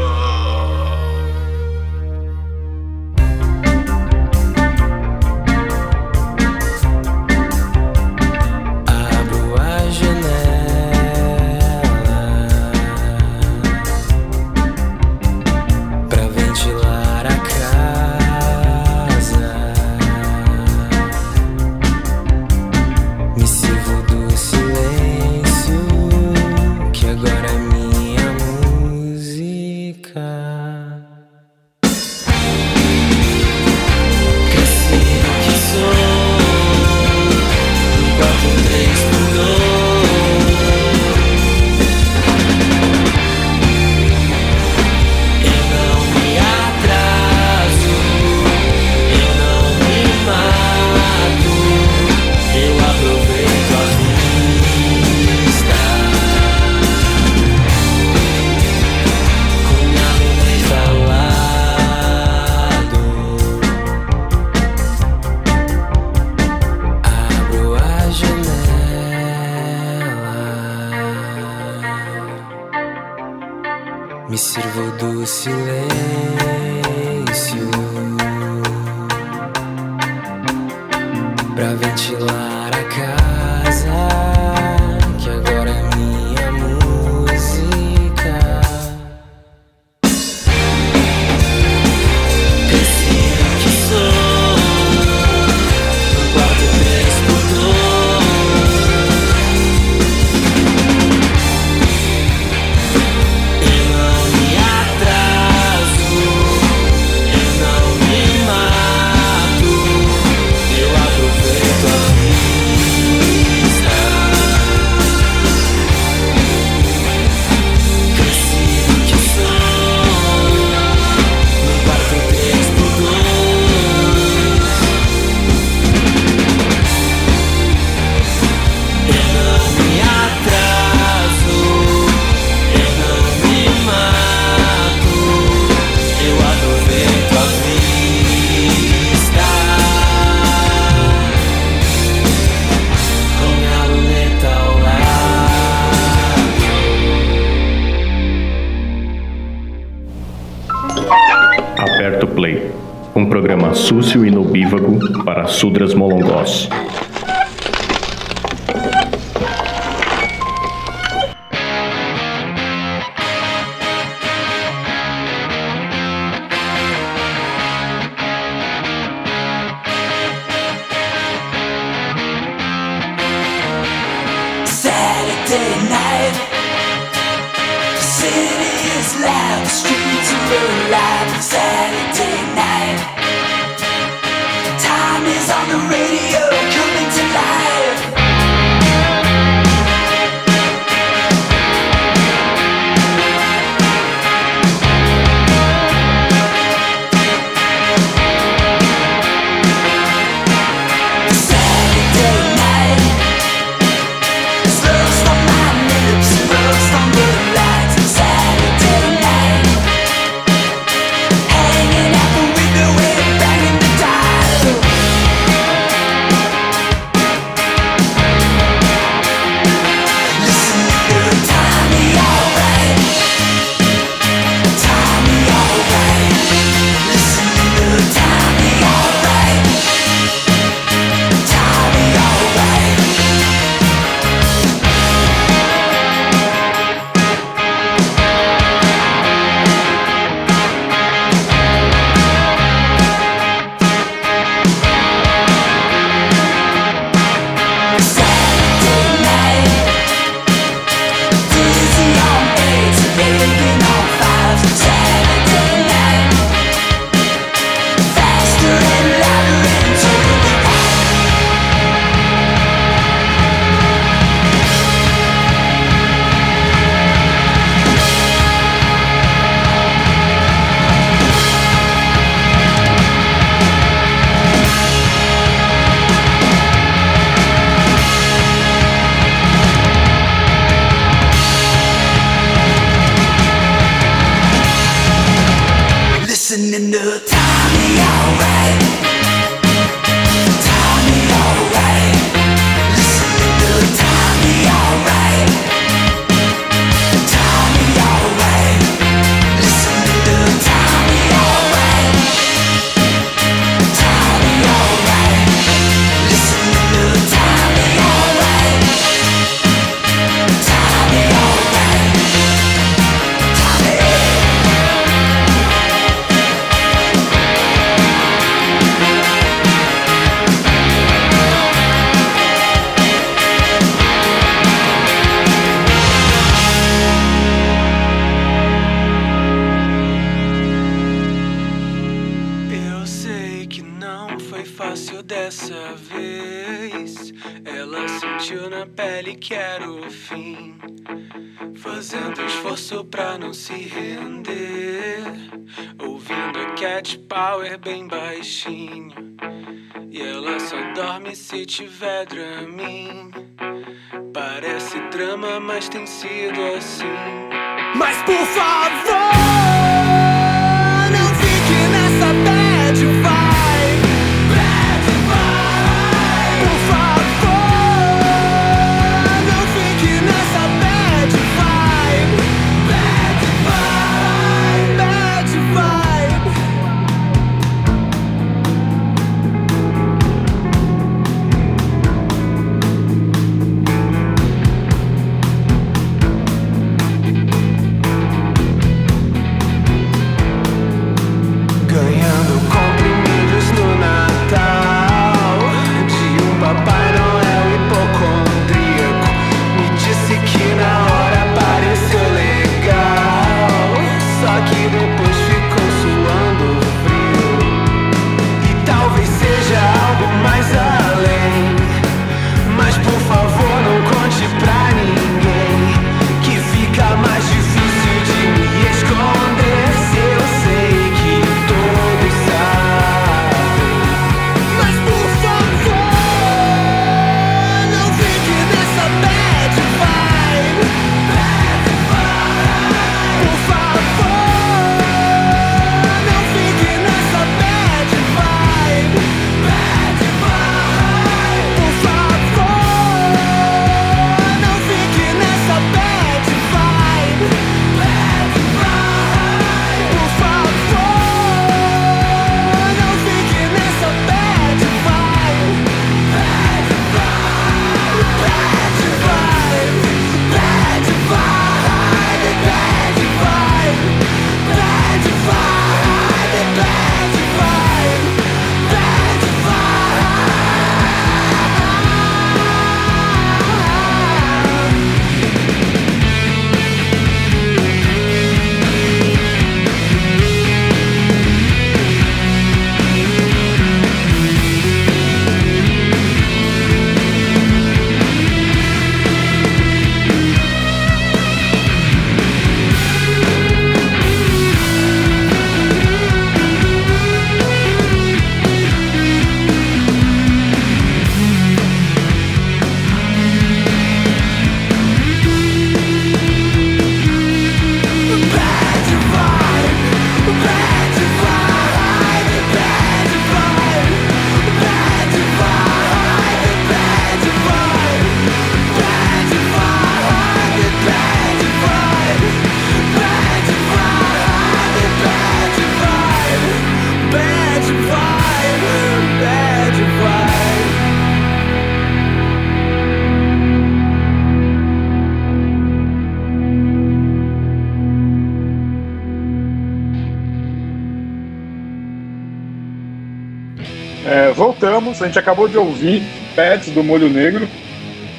a gente acabou de ouvir Pets do Molho Negro,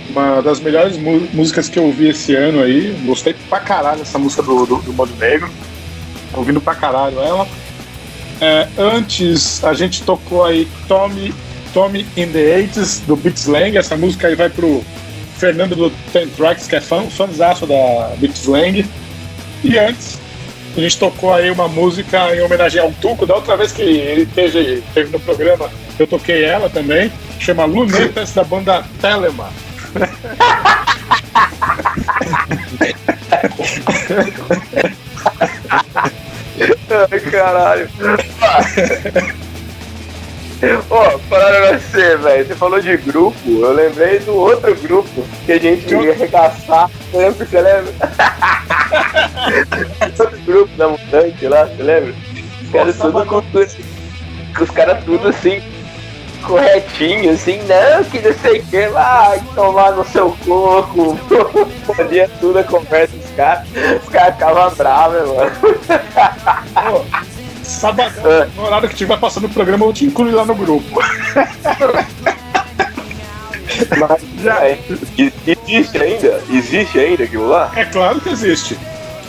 uma das melhores músicas que eu ouvi esse ano aí. Gostei pra caralho dessa música do, do, do Molho Negro, ouvindo pra caralho ela. É, antes a gente tocou aí Tommy, Tommy in the 80s do Beat Slang, essa música aí vai pro Fernando do Ten Tracks, que é fã, fãzaço da Beat Slang. E antes a gente tocou aí uma música em homenagem ao Tuco. Da outra vez que ele teve, teve no programa, eu toquei ela também. Chama Lunetas, da banda Telema. Ai, caralho. Ô, falando você, velho, você falou de grupo, eu lembrei do outro grupo que a gente ia arregaçar, lembra? Você lembra? outro grupo da Mutante lá, você lembra? Os caras tudo com com os caras tudo assim, corretinho, assim, não, que não sei o que lá, tomar no seu corpo, podia tudo a conversa dos caras, os caras ficavam bravos, mano. Pô, sabadão, no horário que estiver passando o programa, eu te incluo lá no grupo. Mas já é. Existe ainda? Existe ainda aquilo lá? É claro que existe.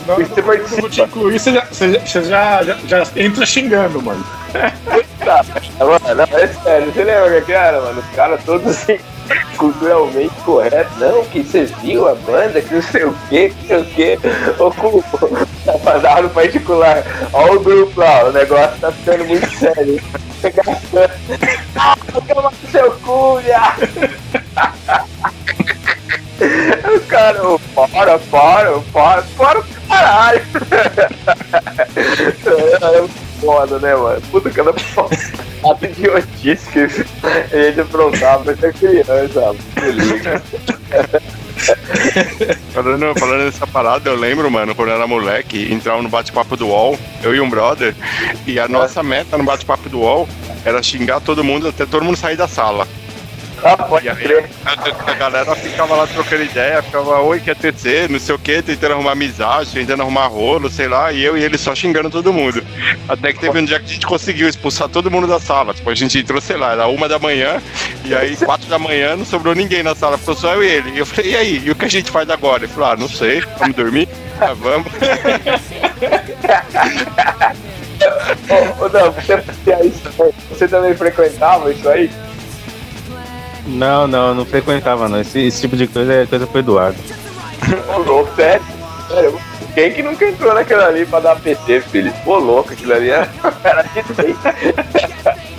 Não, Você eu vou te incluir, você já- você já, já, já entra xingando, mano. Tá, mano, é sério, você lembra que era, mano? Os caras todos assim, culturalmente corretos. Não, que você viu a banda, que não sei o que, que não sei o que. Cu, mandava no particular. Olha o grupo lá, o negócio tá ficando muito sério. Ah, toma seu cu, viado. O cara, para, para, para, para caralho. É foda, né, mano? Puta ela foda idiotice que a gente aprontava pra ser criança. Falando, falando nessa parada, eu lembro, mano, quando eu era moleque, entrava no bate-papo do UOL, eu e um brother, e a nossa meta no bate-papo do UOL era xingar todo mundo até todo mundo sair da sala. Ah, pode E aí crer. a, a galera ficava lá trocando ideia, ficava, oi, quer TC, não sei o que, tentando arrumar amizade, tentando arrumar rolo, sei lá, e eu e ele só xingando todo mundo. Até que teve um dia que a gente conseguiu expulsar todo mundo da sala. Tipo, a gente entrou, sei lá, era uma da manhã, e aí quatro da manhã não sobrou ninguém na sala, ficou só eu e ele. E eu falei, e aí, e o que a gente faz agora? Ele falou, ah, não sei, vamos dormir? Ah, vamos. Ô, não, você, isso, você também frequentava isso aí? Não, não, não frequentava não. Esse, esse tipo de coisa é coisa pro Eduardo. Ô, louco, sério? Sério, Quem que nunca entrou naquela ali pra dar PT, filho? Ô, louco, aquilo ali era, era de.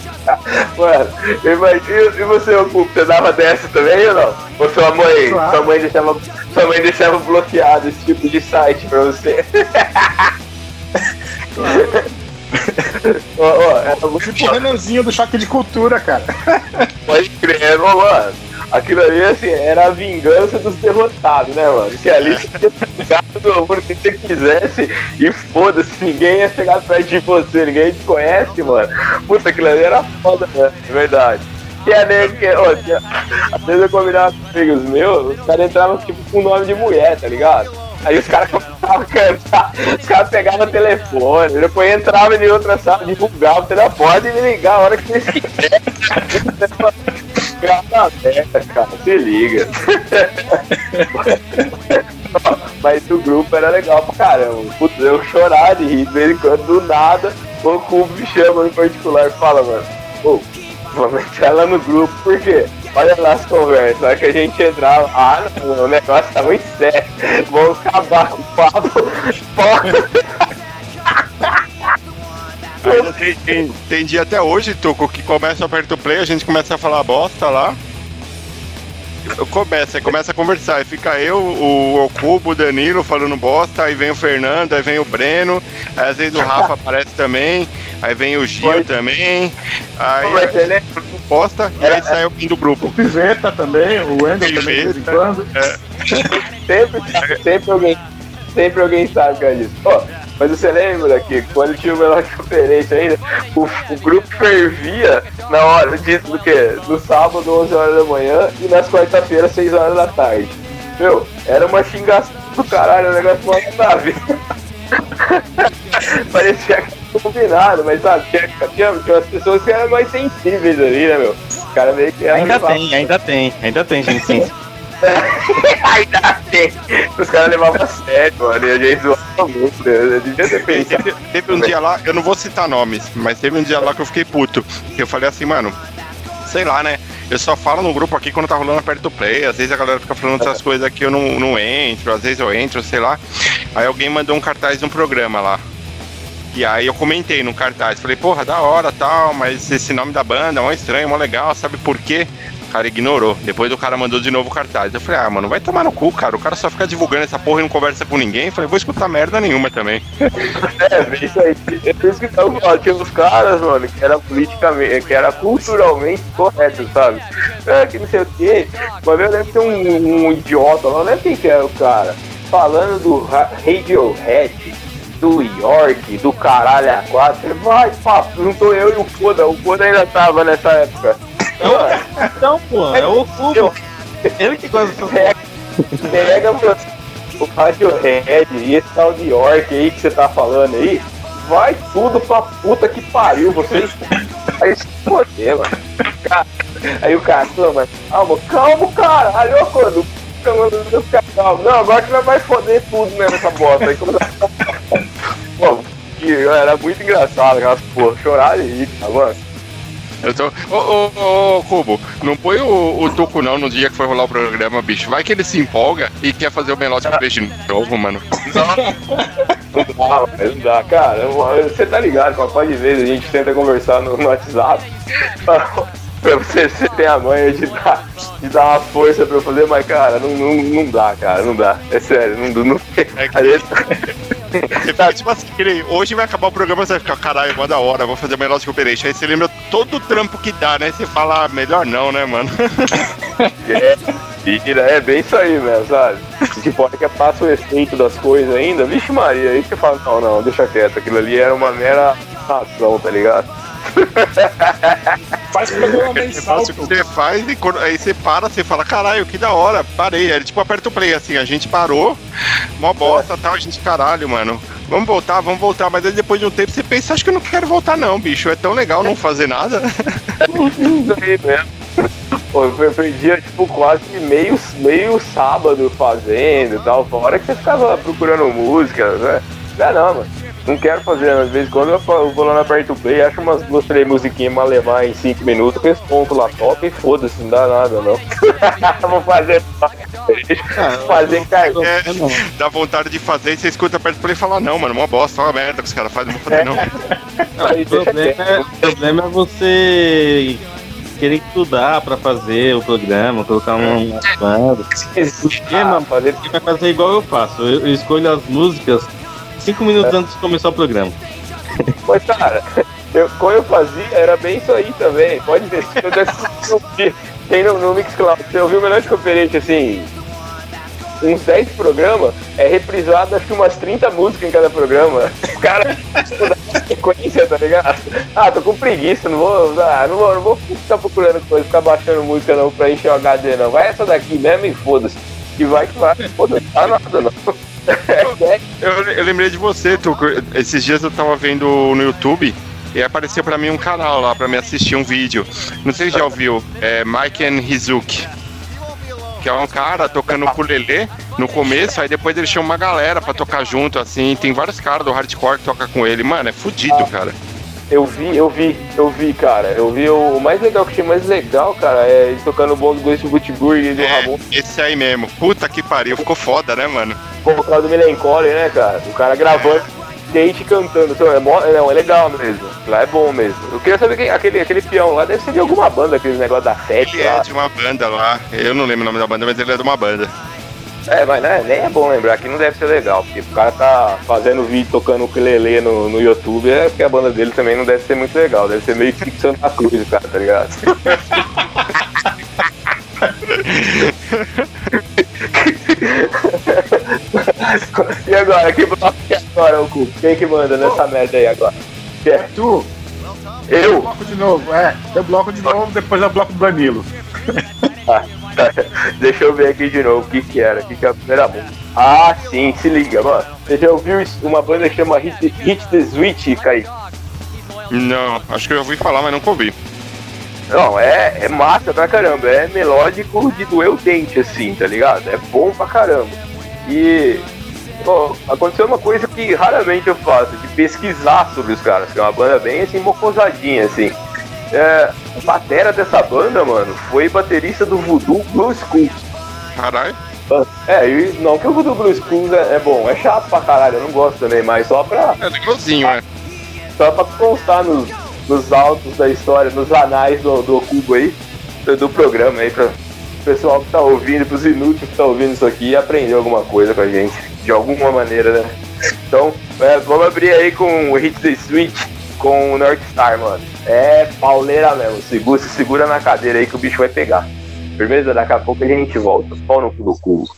Mano, imagina, e você, Cuco, você dava dessa também ou não? Ou sua mãe, Claro. sua mãe deixava, sua mãe deixava bloqueado esse tipo de site pra você? Ó, ó, era muito Tipo o Renanzinho do Choque de Cultura, cara. Pode crer, ô, mano. Aquilo ali, assim, era a vingança dos derrotados, né, mano? Que ali você tinha ficado do amor que você quisesse e foda-se, ninguém ia chegar perto de você, ninguém te conhece, mano. Puta, aquilo ali era foda, né? É verdade. É nego que, ó, tinha, às vezes eu combinava com amigos meus, os caras entravam tipo com nome de mulher, tá ligado? Aí os caras começavam a cantar, os caras pegavam o telefone, depois entravam em outra sala, divulgavam o telefone e me ligavam a hora que eles quisessem. Aberta, cara, se liga. Mas o grupo era legal pra caramba. Putz, eu chorar de rir de vez em quando, do nada, o Cubo me chama em particular e fala, mano, ô, vamos entrar lá no grupo, por quê? Olha lá as conversas, na que a gente entrava, ah não, o negócio tá muito sério, vamos acabar com o papo. Tem, tem, tem dia até hoje, Tuco, que começa o play, a gente começa a falar bosta lá. Aí começa a conversar, aí fica eu, o, o Cubo, o Danilo falando bosta, aí vem o Fernando, aí vem o Breno, aí às vezes o Rafa aparece também, aí vem o Gil também, aí Como é que ele é? bosta, e aí sai alguém do grupo. Piveta também, o Wendel também, de vez em quando. sempre, sempre alguém, sempre alguém sabe que é disso. Ó, mas você lembra que quando tinha o menor conferência ainda, o, o grupo fervia na hora disso do quê? No sábado, 11 horas da manhã e nas quarta-feiras, 6 horas da tarde. Meu, era uma xingação do caralho, o negócio mal nave. Parecia combinado, mas sabe, tinha, tinha, tinha umas pessoas que eram mais sensíveis ali, né, meu? Os caras meio que. Ainda levavam- tem, ainda tem, ainda tem, gente. Sim. ainda tem. Os caras levavam a sério, mano, e a gente zoava muito, né? Devia ter. Teve, um dia lá, eu não vou citar nomes, mas teve um dia lá que eu fiquei puto. Eu falei assim, mano, sei lá, né? Eu só falo no grupo aqui quando tá rolando aperto play. Às vezes a galera fica falando essas coisas que eu não, não entro, às vezes eu entro, sei lá. Aí alguém mandou um cartaz de um programa lá. E aí eu comentei no cartaz, falei, porra, da hora tal, mas esse nome da banda é mó estranho, mó legal, sabe por quê? Cara ignorou. Depois o cara mandou de novo o cartaz. Eu falei, ah, mano, vai tomar no cu, cara. O cara só fica divulgando essa porra e não conversa com ninguém. Eu falei, vou escutar merda nenhuma também. É, bem isso aí. É eu falo, tinha uns caras, mano, que era politicamente, que era culturalmente correto, sabe? É, que não sei o quê. Vez eu lembro que tem um, um idiota lá, não lembro quem que era o cara, falando do Ra- Radiohead, do York, do caralho a quatro. Falei, Vai, papo, não tô eu e o Koda. O Koda ainda tava nessa época. Mano, Então, pô, é o Cubo. Ele que gosta dessas pega, pega o Radiohead e esse tal de York aí que você tá falando aí, vai tudo pra puta que pariu, vocês vai se foder, mano. Aí o cara, mas calma, calma, caralho, ô quando. Não, agora que vai foder tudo mesmo essa bosta aí. Pô, que era muito engraçado aquelas porra, chorar e rir, tá, mano. Eu tô. Ô, ô, ô, Cubo, não põe o, o Tuco não no dia que for rolar o programa, bicho. Vai que ele se empolga e quer fazer o melódico beijo de novo, mano. Não dá, não dá, cara. eu- Você tá ligado, papai de vez a gente tenta conversar no, no WhatsApp. Pra você, você tem a manha de dar, de dar uma força pra eu fazer, mas cara, não, não, não dá, cara, não dá. É sério, não, não É que- Fica tipo assim, hoje vai acabar o programa, você vai ficar, caralho, mó da hora, vou fazer o melódico operation. Aí você lembra todo o trampo que dá, né? Você fala, ah, melhor não, né, mano? É, vira, é bem isso aí mesmo, sabe? Tipo, hora que passa o efeito das coisas ainda, vixe Maria, aí você fala, não, não, deixa quieto, aquilo ali era uma mera ação, tá ligado? Faz programa o que você faz e quando- aí você para, você fala, caralho, que da hora, parei. Aí tipo, aperta o play, assim, a gente parou, mó bosta tal, a gente, caralho, mano. Vamos voltar, vamos voltar, mas aí depois de um tempo você pensa, acho que eu não quero voltar não, bicho. É tão legal não fazer nada. Isso aí mesmo. Pô, eu perdia, tipo, quase meio, meio sábado fazendo e tal, fora que você ficava procurando música, né? Não, não, mano. Não quero fazer, às vezes quando eu vou lá na Aperto Play, acho umas duas, três musiquinhas pra levar em cinco minutos, respondo lá, toca e foda-se, não dá nada, não. vou fazer. fazer cartão. É, dá vontade de fazer e você escuta perto do play e fala, não, mano, mó bosta, uma merda que os caras fazem, não vou fazer não. Aí O deixa problema, é, o problema é você querer estudar pra fazer o programa, colocar um- umas bandas. Porque, mano? fazer vai fazer igual eu faço. Eu, eu escolho as músicas cinco minutos antes de começar o programa. Mas, cara, eu, quando eu fazia, era bem isso aí também. Pode ver, se eu tem no, no Mixcloud. Você ouviu o melhor de conferência, assim, uns 10 programas, é reprisado acho que umas 30 músicas em cada programa. O cara, tipo, sequência, tá ligado? Ah, tô com preguiça, não vou, ah, não vou, não vou ficar procurando coisa, ficar baixando música não pra encher o HD, não. Vai essa daqui mesmo e foda-se. E vai que vai, foda-se, não dá nada não. Eu, eu lembrei de você, Tuco. Esses dias eu tava vendo no YouTube e apareceu pra mim um canal lá pra me assistir um vídeo. Não sei se já ouviu, é Mike and Hizuki. Que é um cara tocando ukulele no começo, aí depois ele chama uma galera pra tocar junto, assim. Tem vários caras do hardcore que toca com ele. Mano, é fudido, cara. Eu vi, eu vi, eu vi, cara. Eu vi o, o mais legal que achei mais legal, cara, é eles tocando o bom do Ghost Butburg e do É, Ramon esse aí mesmo. Puta que pariu, ficou foda, né, mano? por causa do Melancholy, né, cara? O cara gravando skate cantando. Então, é, mó- não, é legal mesmo. Lá é bom mesmo. Eu queria saber quem, aquele, aquele peão lá deve ser de alguma banda, aqueles negócios da sete Ele é lá. de uma banda lá. Eu não lembro o nome da banda, mas ele é de uma banda. É, mas né, nem é bom lembrar que não deve ser legal, porque o cara tá fazendo vídeo tocando ukulele no, no YouTube, é porque a banda dele também não deve ser muito legal, deve ser meio que Santa Cruz, o cara, tá ligado? e agora, que bloco que é agora, o cu? Quem que manda nessa merda aí agora? É? Tu, Eu? bloco de novo, é. Deu bloco de novo, depois o bloco do Danilo. Deixa eu ver aqui de novo o que que era, o que que é a primeira música. Ah, sim, se liga, mano. Você já ouviu uma banda que chama Hit, Hit the Switch, Kaique? Não, acho que eu já ouvi falar, mas nunca ouvi. Não, é, é massa pra caramba. É melódico de doer o dente, assim, tá ligado? É bom pra caramba. E pô, aconteceu uma coisa que raramente eu faço, de pesquisar sobre os caras, que é uma banda bem assim, mocosadinha, assim. É, o batera dessa banda, mano, foi baterista do Voodoo Blue School. Caralho. É, e não que o Voodoo Blue School é, é bom, é chato pra caralho, eu não gosto também, mas só pra, É legalzinho, é. só pra constar nos, nos autos da história, nos anais do, do Cubo aí, do, do programa aí, pra o pessoal que tá ouvindo, pros inúteis que tá ouvindo isso aqui, aprender alguma coisa com a gente, de alguma maneira, né? Então, é, vamos abrir aí com o Hit the Switch com o North Star, mano. É pauleira mesmo, segura, se segura na cadeira aí que o bicho vai pegar. Firmeza? Daqui a pouco a gente volta. Pau no cu do cubo.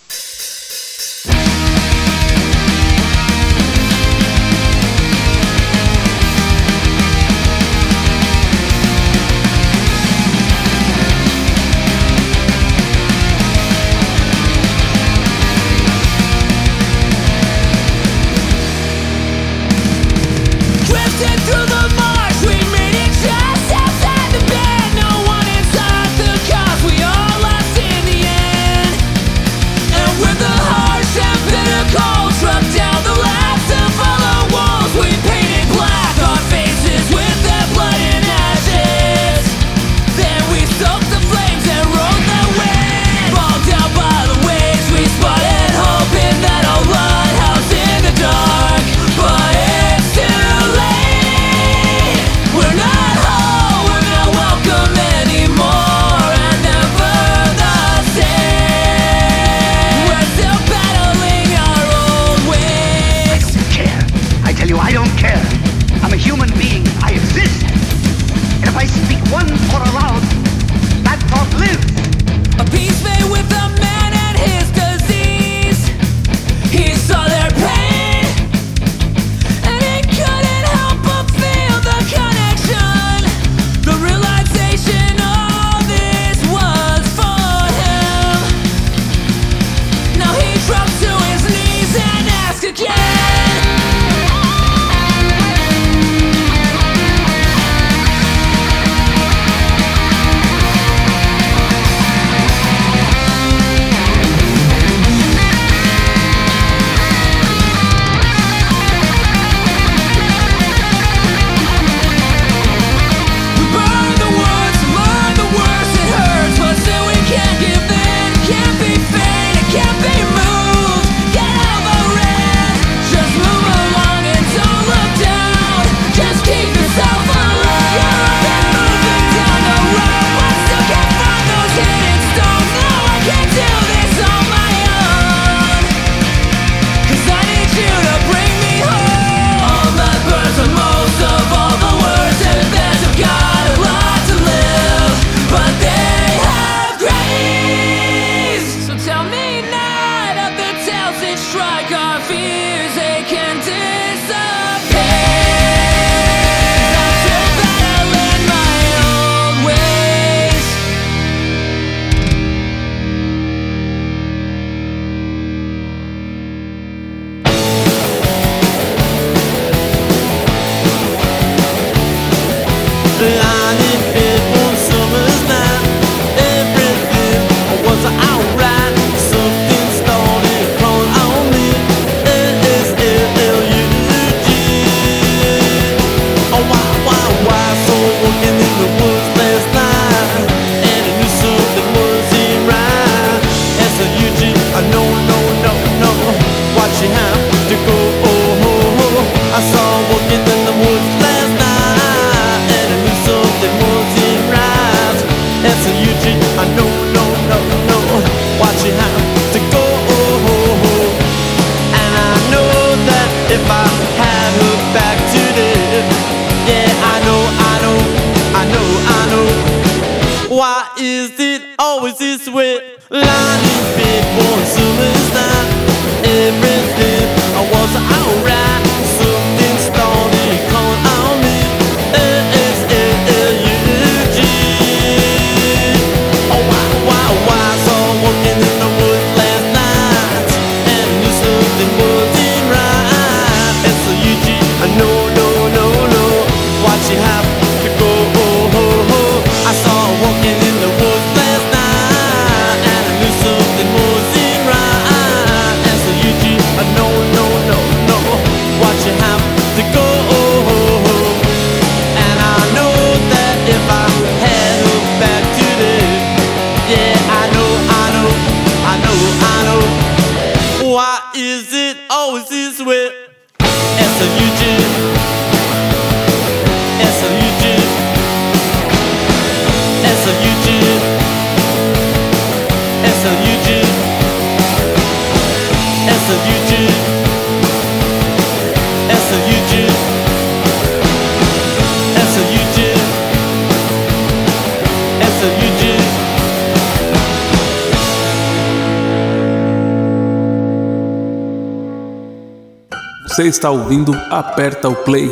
Você está ouvindo Aperta o Play.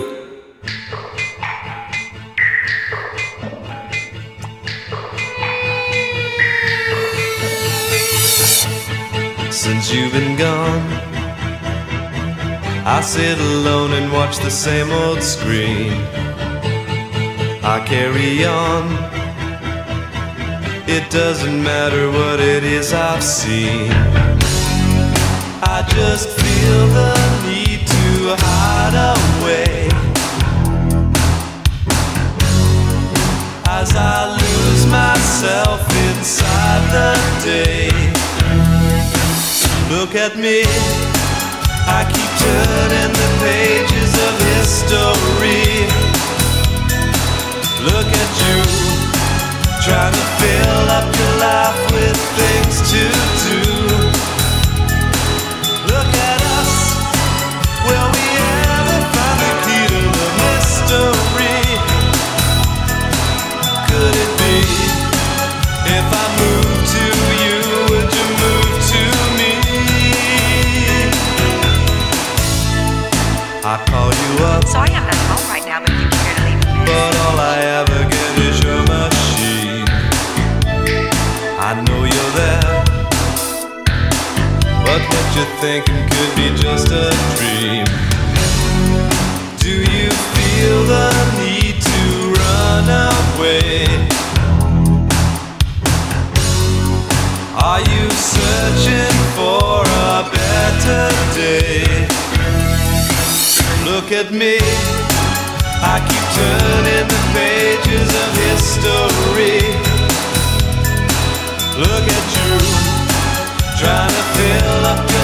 Since you've been gone, I sit alone and watch the same old screen. I carry on. It doesn't matter what it is I've seen. I just feel the to hide away as I lose myself inside the day. Look at me, I keep turning the pages of history. Look at you, trying to fill up your life with things to do. But you're thinking could be just a dream. Do you feel the need to run away? Are you searching for a better day? Look at me. I keep turning the pages of history. Look at you, trying to fill up your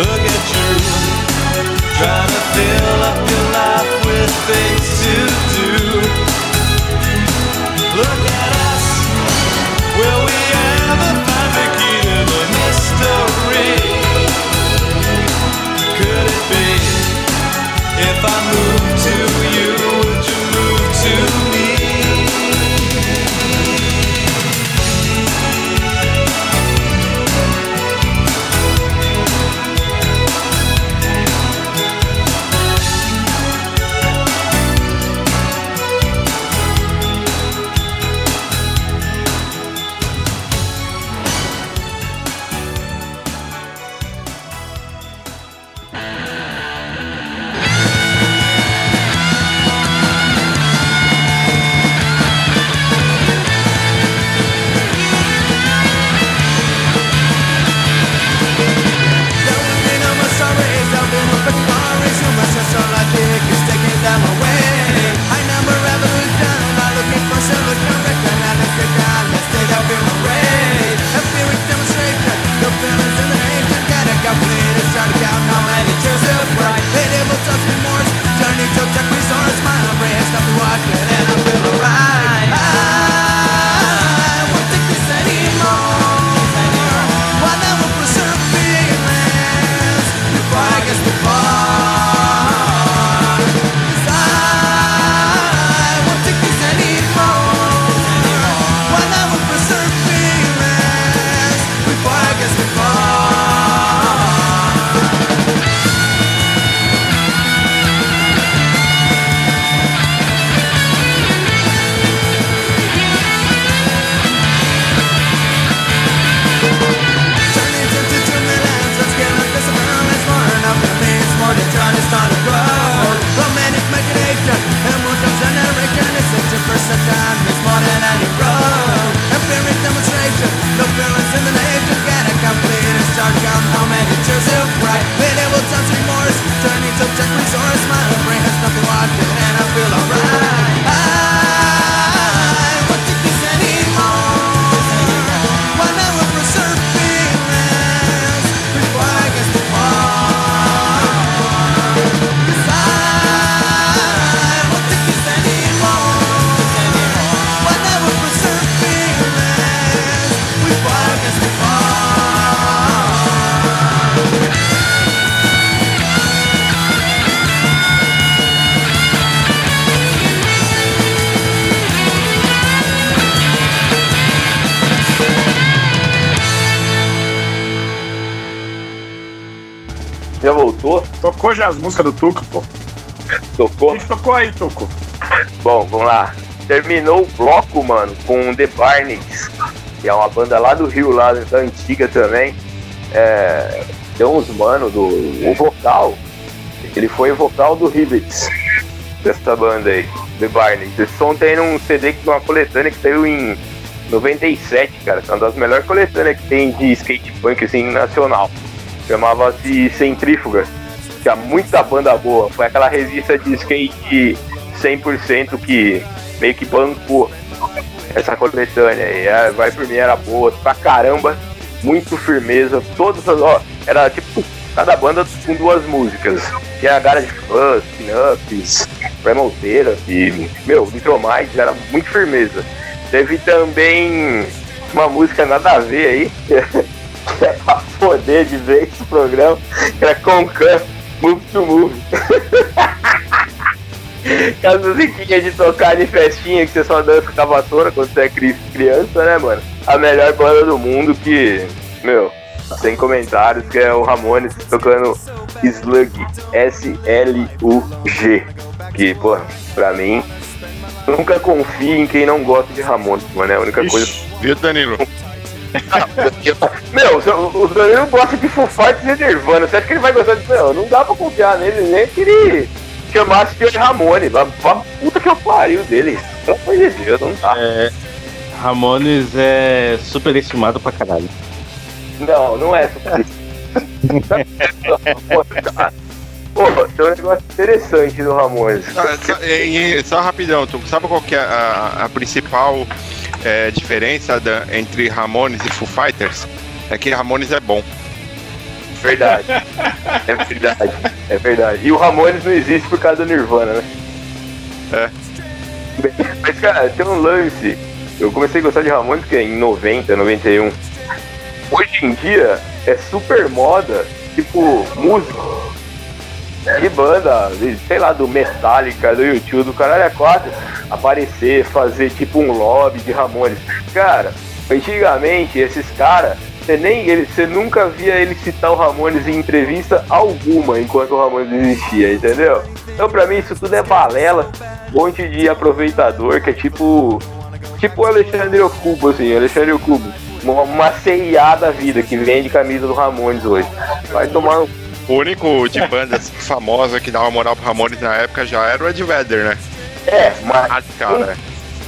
Look at Já as músicas do Tuco, pô. Tocou? O que tocou aí, Tuco? Bom, vamos lá. Terminou o bloco, mano, com The Barneys, que é uma banda lá do Rio, lá da antiga também. É, tem uns mano do. O vocal, ele foi o vocal do Ribbits, dessa banda aí, The Barneys. Esse som tem num CD, que uma coletânea que saiu em 97, cara. É uma das melhores coletâneas que tem de skate punk, assim, nacional. Chamava-se Centrífuga. Tinha muita banda boa. Foi aquela revista de skate 100% que meio que bancou essa coletânea. E a Vai Por Mim era boa pra caramba. Muito firmeza. Todas as. Ó, era tipo cada banda com duas músicas. Tinha a Garage Fuzz, Pinups, Primal Therapy. Meu, Nitromites era muito firmeza. Teve também uma música nada a ver aí. Que é pra poder de vez esse programa. Que era Concan, To Move. Aquelas musiquinhas de tocar de festinha que você só dança com a vassoura quando você é cri- criança, né, mano? A melhor banda do mundo que, meu, sem comentários, que é o Ramones tocando Slug, S-L-U-G. Que, pô, pra mim, nunca confie em quem não gosta de Ramones, mano. É a única coisa. Viu, Danilo? Meu, o Danilo gosta de Foo Fighters e Nirvana. Você acha que ele vai gostar disso? Não, não dá pra confiar nele, nem que ele chamasse de Ramone. Vai pra puta que eu pariu dele. Pelo amor de Deus, não dá. É, Ramones é superestimado pra caralho. Não, não é super. Pô, tem um negócio interessante do Ramones. Ah, só, e- só rapidão, tu sabe qual que é a, a principal é, diferença da- entre Ramones e Foo Fighters? É que Ramones é bom. Verdade. É verdade. É verdade. E o Ramones não existe por causa do Nirvana, né? É. Mas, cara, tem um lance. Eu comecei a gostar de Ramones que é em 90, 91. Hoje em dia é super moda, tipo, música. De banda, sei lá, do Metallica, do YouTube, do caralho é quatro, aparecer, fazer tipo um lobby de Ramones. Cara, antigamente esses caras, você nem ele, você nunca via ele citar o Ramones em entrevista alguma enquanto o Ramones existia, entendeu? Então pra mim isso tudo é balela, um monte de aproveitador que é tipo tipo o Alexandre Ocubo, assim, Alexandre Ocubo. Uma, uma CIA da vida que vende camisa do Ramones hoje. Vai tomar O único de bandas famosa que dava moral pro Ramones na época já era o Ed Vedder, né? É, mas Ah, cara.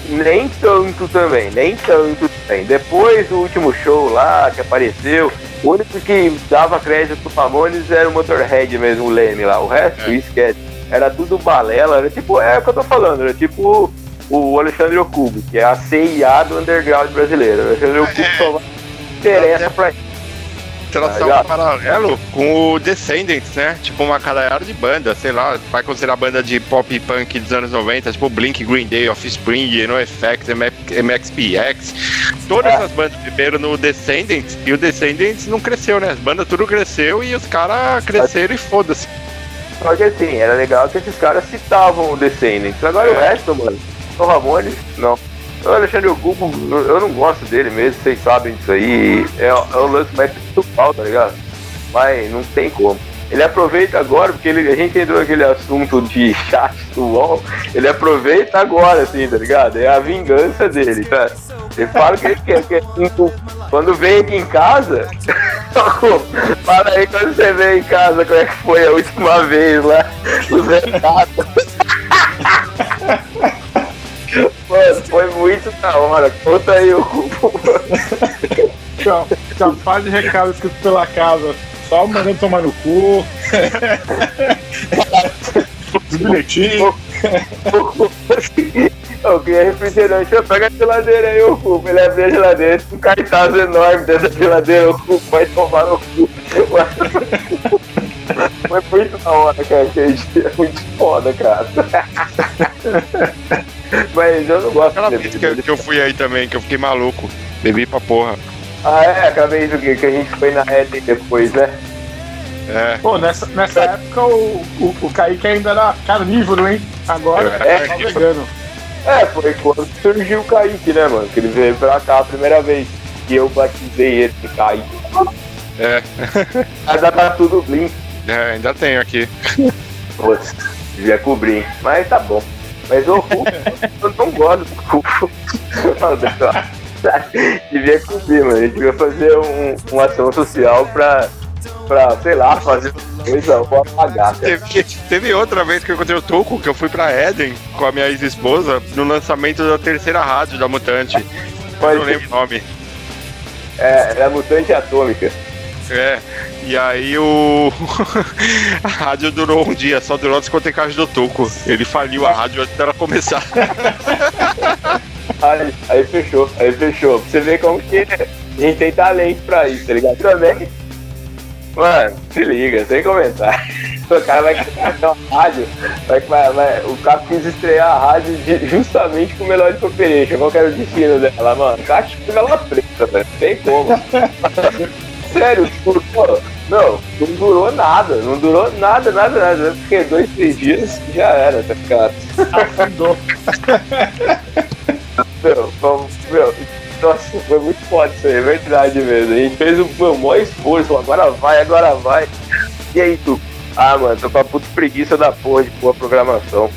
nem tanto também, nem tanto também. Depois do último show lá que apareceu, o único que dava crédito pro Ramones era o Motorhead mesmo, o Leme lá. O resto, esquece. Era tudo balela, era tipo, é o que eu tô falando, era tipo o Alexandre Ocubo, que é a CIA do underground brasileiro. O Alexandre Ocubo só vai interessa pra Traçar Ah, um paralelo com o Descendants, né? Tipo uma caralhada de banda, sei lá, vai considerar banda de pop punk dos anos 90, tipo Blink, Green Day, Offspring, NoFX, MXPX. Todas É. essas bandas primeiro no Descendants, e o Descendants não cresceu, né? As bandas tudo cresceu e os caras cresceram e foda-se. Só que assim, era legal que esses caras citavam o Descendants. Agora o resto, mano, o Ramones, não. O Alexandre Ocupo, eu não gosto dele mesmo, vocês sabem disso aí. É, é o lance mais principal, tá ligado? Mas não tem como. Ele aproveita agora, porque ele, a gente entrou naquele assunto de chat do UOL, ele aproveita agora, assim, tá ligado? É a vingança dele, tá? Ele fala que ele quer, que cinco- quando vem aqui em casa, fala aí quando você vem em casa, como é que foi a última vez lá, os recados. Mano, foi muito da hora. Conta aí o faz de recado escrito pela casa. Só mandando tomar no cu. Os bilhetinhos. Eu queria refrigerante, eu pega a geladeira aí, o cu. Ele abriu a geladeira, um cartaz enorme dentro da geladeira, o cu vai tomar no cu. Foi muito da hora, cara, aquele dia. Muito foda, cara. Mas eu não gosto Aquela de vez que, que eu fui aí também, que eu fiquei maluco. Bebi pra porra. Ah, é, aquela vez que que a gente foi na Eden depois, né? É. Pô, nessa, nessa época o, o, o Kaique ainda era carnívoro, hein? Agora É. é só vegano. É, foi quando surgiu o Kaique, né, mano? Que ele veio pra cá a primeira vez. Que eu batizei ele de Kaique. É. Mas tá tudo Blink. É, ainda tenho aqui. Putz, devia cobrir. Mas tá bom. Mas o Hulk, eu não gosto do Hulk. devia cobrir, mano. A gente devia fazer um, uma ação social pra, pra sei lá, fazer coisa, vou apagar. Teve, teve outra vez que eu encontrei o Tuco, que eu fui pra Eden com a minha ex-esposa no lançamento da terceira rádio da Mutante. Eu não lembro o nome. É, é a mutante atômica. É, e aí o. a rádio durou um dia, só durou a discotecagem do Tuco. Ele faliu a rádio antes dela começar. Aí, aí fechou, aí fechou. Pra você ver como que a gente tem talento pra isso, tá ligado? Também. Mano, se liga, sem comentário. O cara vai criar uma rádio, vai, vai, vai- o cara quis estrear a rádio de- justamente com o Melodic Operation. Qual que era o destino dela, mano? O cara tinha ela preta, velho. Não tem como. Sério, durou, não, não durou nada, não durou nada, nada, nada. Porque dois, três dias já era, tá ligado? Afundou. Meu, foi- meu, nossa, foi muito foda isso aí, é verdade mesmo. A gente fez o meu maior esforço, agora vai, agora vai. E aí, tu? Ah, mano, tô com a puta preguiça da porra de boa programação.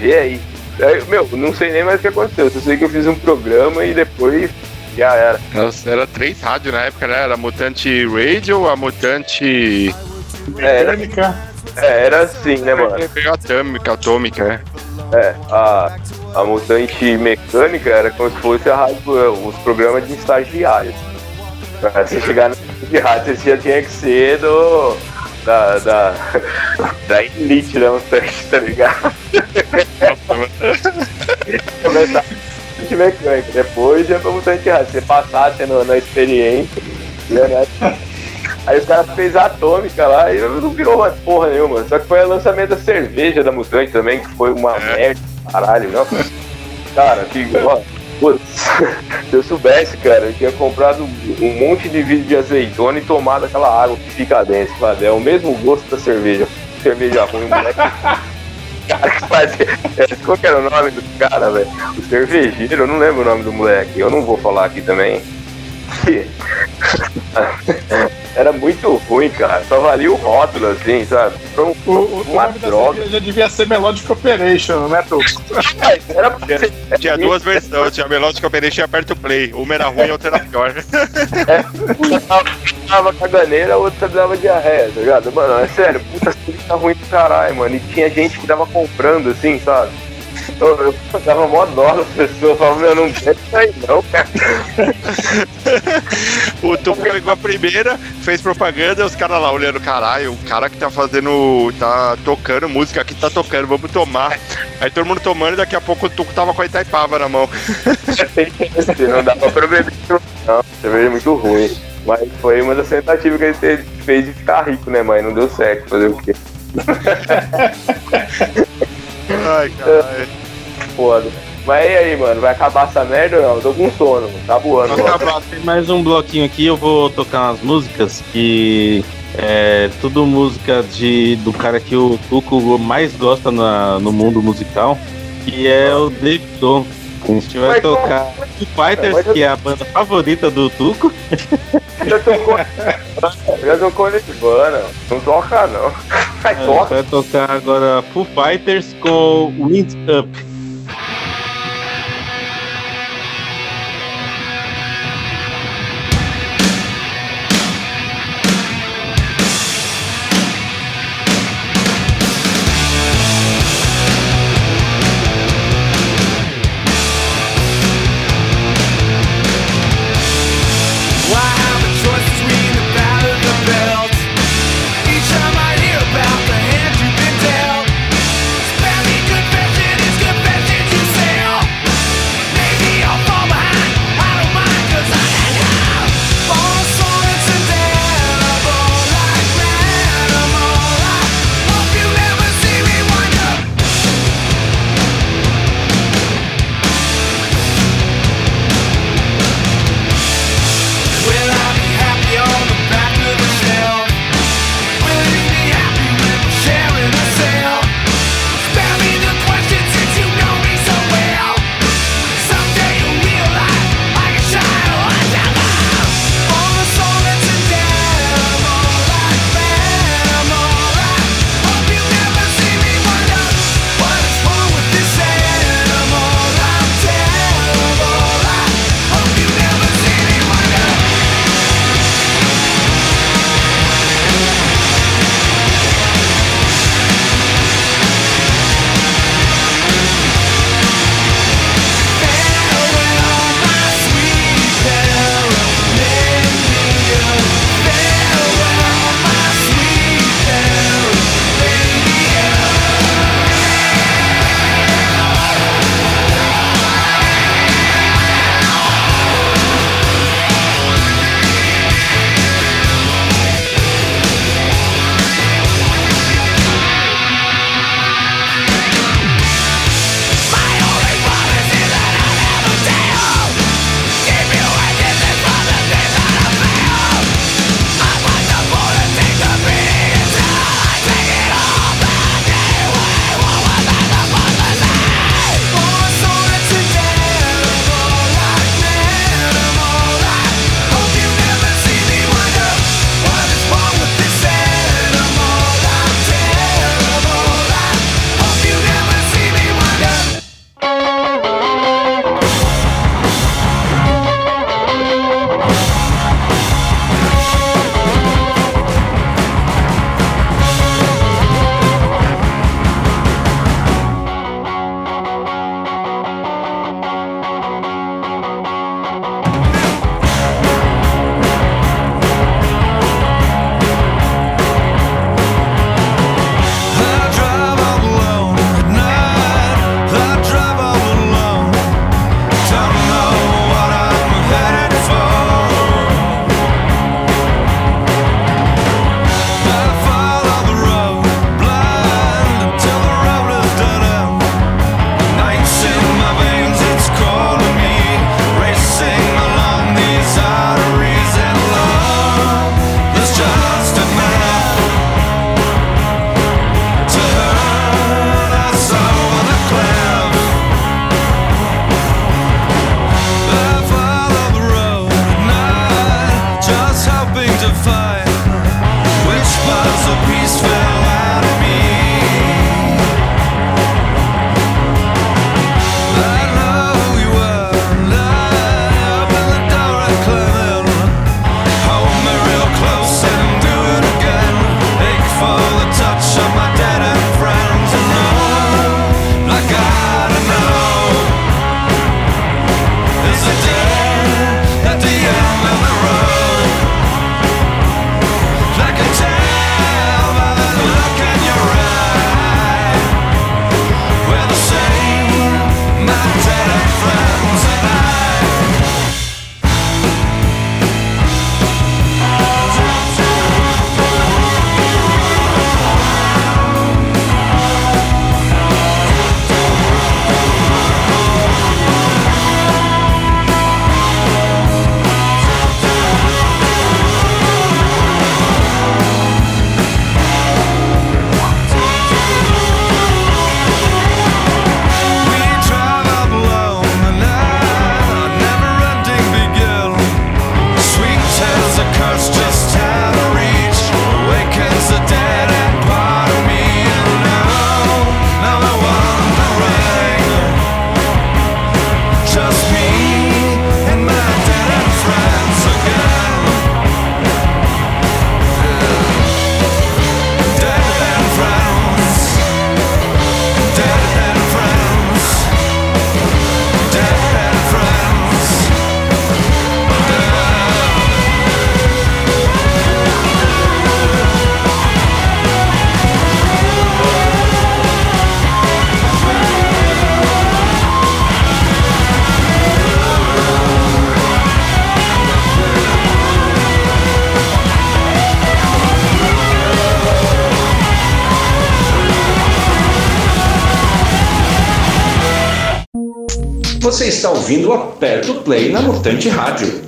Vê aí. Aí, Meu, não sei nem mais o que aconteceu. Só sei que eu fiz um programa e depois já era. Nossa, era três rádios na época, né? Era a Mutante Radio, a Mutante. É, era, é, era assim, né, mano? Atômica, atômica, é. É, a, a mutante mecânica era como se fosse a rádio, os programas de estagiários. Pra você chegar no de rádio, você já tinha que ser do. Da, da, da elite da mutante, tá ligado? Começar a mutante mecânica, depois ia pra mutante rádio. Você passasse no, na experiência, ia, né? Aí os caras fez a atômica lá e não virou uma porra nenhuma. Só que foi o lançamento da cerveja da Mutante também, que foi uma merda, caralho, não? Cara, que. Ó, putz, se eu soubesse, cara, eu tinha comprado um monte de vidro de azeitona e tomado aquela água que fica dentro, sabe? É o mesmo gosto da cerveja. Cerveja ruim, moleque. Cara, que fazia. é, Qual que era o nome do cara, velho? O cervejeiro, eu não lembro o nome do moleque. Eu não vou falar aqui também. Era muito ruim, cara. Só valia o rótulo, assim, sabe? Foi um- O, o, o uma da droga. cerveja devia ser Melodic Operation, né, Tuco? Era pra ser- Tinha duas versões, tinha a Melodic Operation e aperta o play. Uma era ruim e a outra era pior. Uma dava caganeira, a outra dava diarreia, tá ligado? Mano, é sério, puta cerveja ruim do caralho, mano. E tinha gente que tava comprando, assim, sabe? Eu, eu dava mó dó das pessoas, falava, meu, não quero aí não, cara. O Tuco pegou a primeira, fez propaganda, os caras lá olhando, caralho, o cara que tá fazendo, tá tocando música aqui tá tocando, vamos tomar. Aí todo mundo tomando e daqui a pouco o Tuco tava com a Itaipava na mão. não dava pra beber, não. Cerveja é muito ruim. Mas foi uma das tentativas que a gente fez de ficar rico, né, mãe? Não deu certo, fazer o quê? Ai, caralho. Foda. Mas e aí, mano? Vai acabar essa merda ou não? Eu tô com sono, mano. Tá voando. Vamos acabar, tem mais um bloquinho aqui, eu vou tocar umas músicas que é tudo música de, do cara que o Tuco mais gosta na- no mundo musical, que é o David Tom. A gente vai Mas tocar Foo Fighters, que é a banda favorita do Tuco. Já tocou. Já tocou Nirvana. Não toca, não. Vai, gente toca. vai tocar agora Foo Fighters com Wind Up. Você está ouvindo o Aperto Play na Mutante Rádio.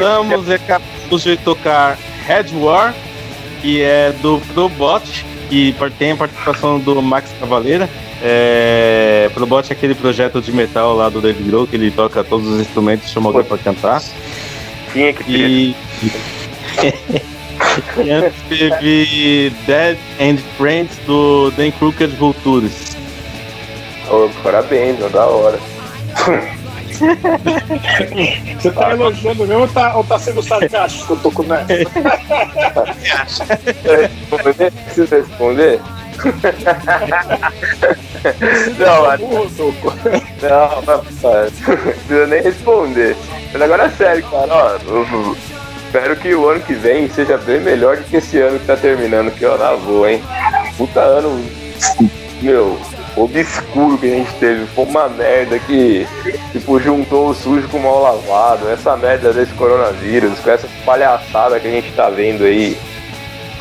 Que, que e acabamos de tocar Red War, que é do Probot, que tem a participação do Max Cavaleira. É, Probot é aquele projeto de metal lá do David Grohl, que ele toca todos os instrumentos e chama alguém pra cantar. Tinha que ter. E... e antes teve Dead and Friends do Dan Crooked Vultures. Ô, parabéns, da hora. Você tá elogiando mesmo ou tá, ou tá sendo sarcástico que eu tô com nessa? Responder? Precisa responder? não, Toco. Não, não, não precisa nem responder. Mas agora é sério, cara, ó. eu- eu espero que o ano que vem seja bem melhor do que esse ano que tá terminando, que eu lá vou, hein? Puta ano, meu, obscuro que a gente teve. Foi uma merda que, tipo, juntou o sujo com o mal lavado. Essa merda desse coronavírus, com essa palhaçada que a gente tá vendo aí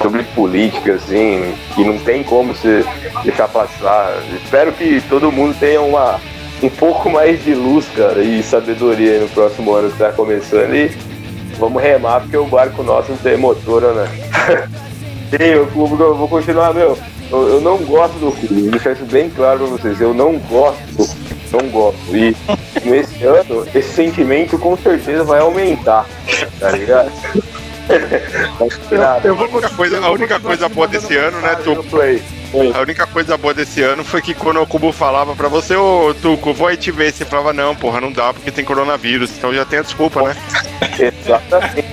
sobre política, assim, que não tem como você deixar passar. Espero que todo mundo tenha uma, um pouco mais de luz, cara, e sabedoria no próximo ano que tá começando e vamos remar porque o barco nosso não tem motor, né? Sim, eu vou continuar, meu. Eu, eu não gosto do vou deixar isso bem claro pra vocês. Eu não gosto do filme, não gosto. E nesse ano, esse sentimento com certeza vai aumentar, tá ligado? A única coisa, a única coisa boa desse ano, né, Tuco? A única coisa boa desse ano foi que quando o Cubo falava pra você, ô Tuco, vou aí te ver, você falava, não, porra, não dá porque tem coronavírus, então já tem a desculpa, né? Exatamente.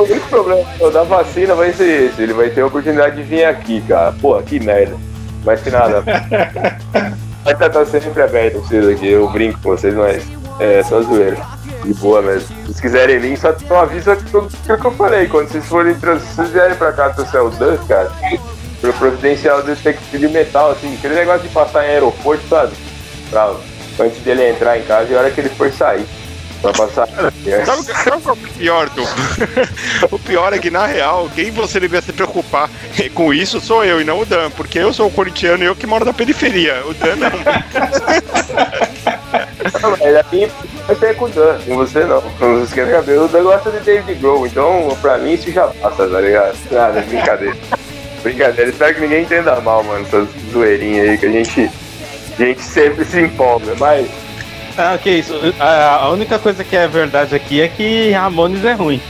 O único problema da vacina vai ser esse. Ele vai ter a oportunidade de vir aqui, cara. Pô, que merda. Mas que nada. Vai estar tá sempre aberto vocês aqui. Eu brinco com vocês, mas é só zoeira. De boa mesmo. Se quiserem vir, só, só avisa tudo que eu falei. Quando vocês forem se vocês vierem pra cá trouxer o Dan, cara, pro providencial que pedir metal, assim, aquele negócio de passar em aeroporto, sabe? Pra, antes dele entrar em casa e a hora que ele for sair. Pra passar. Sabe, sabe qual que é o pior, Tuco? o pior é que, na real, quem você devia se preocupar com isso sou eu e não o Dan, porque eu sou o corintiano e eu que moro na periferia. O Dan não. Não, mas a mim vai ser com o Dan, com você não. Com os esquenta cabelo, o Dan gosta de David Grohl, então pra mim isso já passa, tá ligado? Nada, brincadeira. Brincadeira, espero que ninguém entenda mal, mano, essas zoeirinhas aí que a gente, a gente sempre se empolga, mas Ah, que isso. A, a única coisa que é verdade aqui é que Ramones é ruim.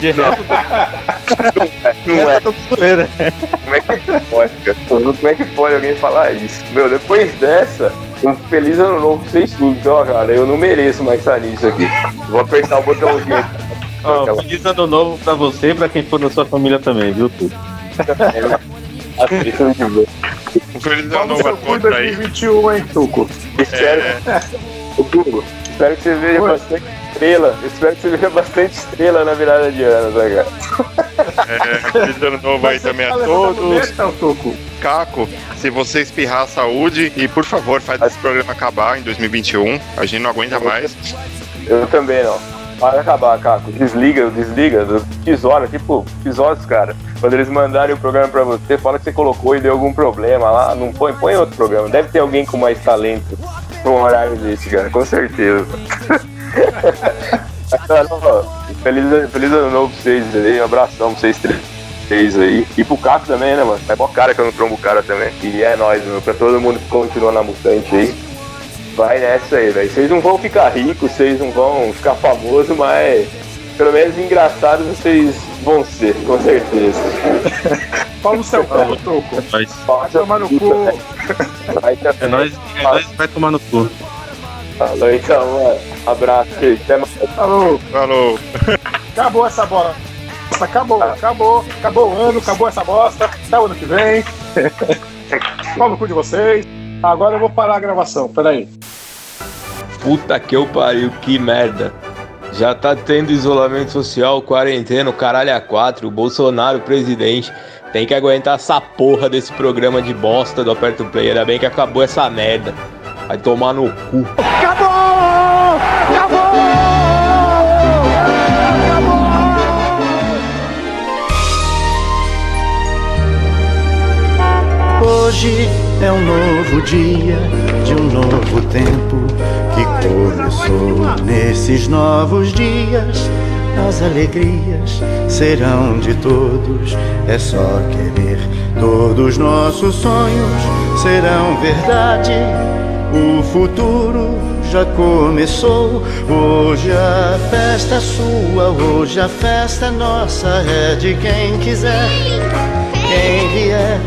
De resto, não é. tudo zoeira. Como é que pode, cara? Como é que pode alguém falar isso? Meu, depois dessa, um feliz ano novo pra vocês tudo, então, ó, cara, eu não mereço mais estar nisso aqui. Vou apertar o botãozinho aqui. Ó, feliz ano novo pra você e pra quem for da sua família também, viu, tudo? Um feliz ano novo a todos aí. 2021, hein, Tuco? Espero, Ô, Tugo, espero que você veja Oi. bastante estrela. Espero que você veja bastante estrela na virada de ano, tá, cara? É, feliz ano novo aí também a Tá todos. Tuco? Caco, se você espirrar saúde e por favor faz esse programa acabar em 2021, a gente não aguenta mais. Eu também não. Vai acabar, Caco. Desliga, desliga. Tesoura, tipo, tesouros, cara. Quando eles mandarem o programa pra você, fala que você colocou e deu algum problema lá. Não põe, põe outro programa. Deve ter alguém com mais talento pra um horário desse, cara. Com certeza. Feliz, feliz ano novo pra vocês aí. Um abração pra vocês três três aí. E pro Caco também, né, mano? É mó cara que eu não trombo o cara também. E é nóis, meu. Pra todo mundo que continua na mutante aí. Vai nessa aí, velho. Vocês não vão ficar ricos, vocês não vão ficar famosos, mas pelo menos engraçados vocês vão ser, com certeza. Fala no seu cu, Tuco. Nós, Vai tomar no cu. Vai é nós, é nós que vai tomar no cu. Falou então, mano. Abraço, gente. Até mais. Falou. Falou. Acabou essa bola. Acabou, acabou, acabou o ano, acabou essa bosta. Até o ano que vem. Fala no cu de vocês. Agora eu vou parar a gravação, peraí. Puta que eu pariu, que merda. Já tá tendo isolamento social, quarentena, o caralho a quatro, o Bolsonaro presidente. Tem que aguentar essa porra desse programa de bosta do Aperto Play. Ainda bem que acabou essa merda. Vai tomar no cu. Acabou! Acabou! Hoje é um novo dia de um novo tempo que começou nesses novos dias. As alegrias serão de todos, é só querer. Todos nossos sonhos serão verdade. O futuro já começou. Hoje a festa é sua, hoje a festa é nossa, é de quem quiser. Quem vier,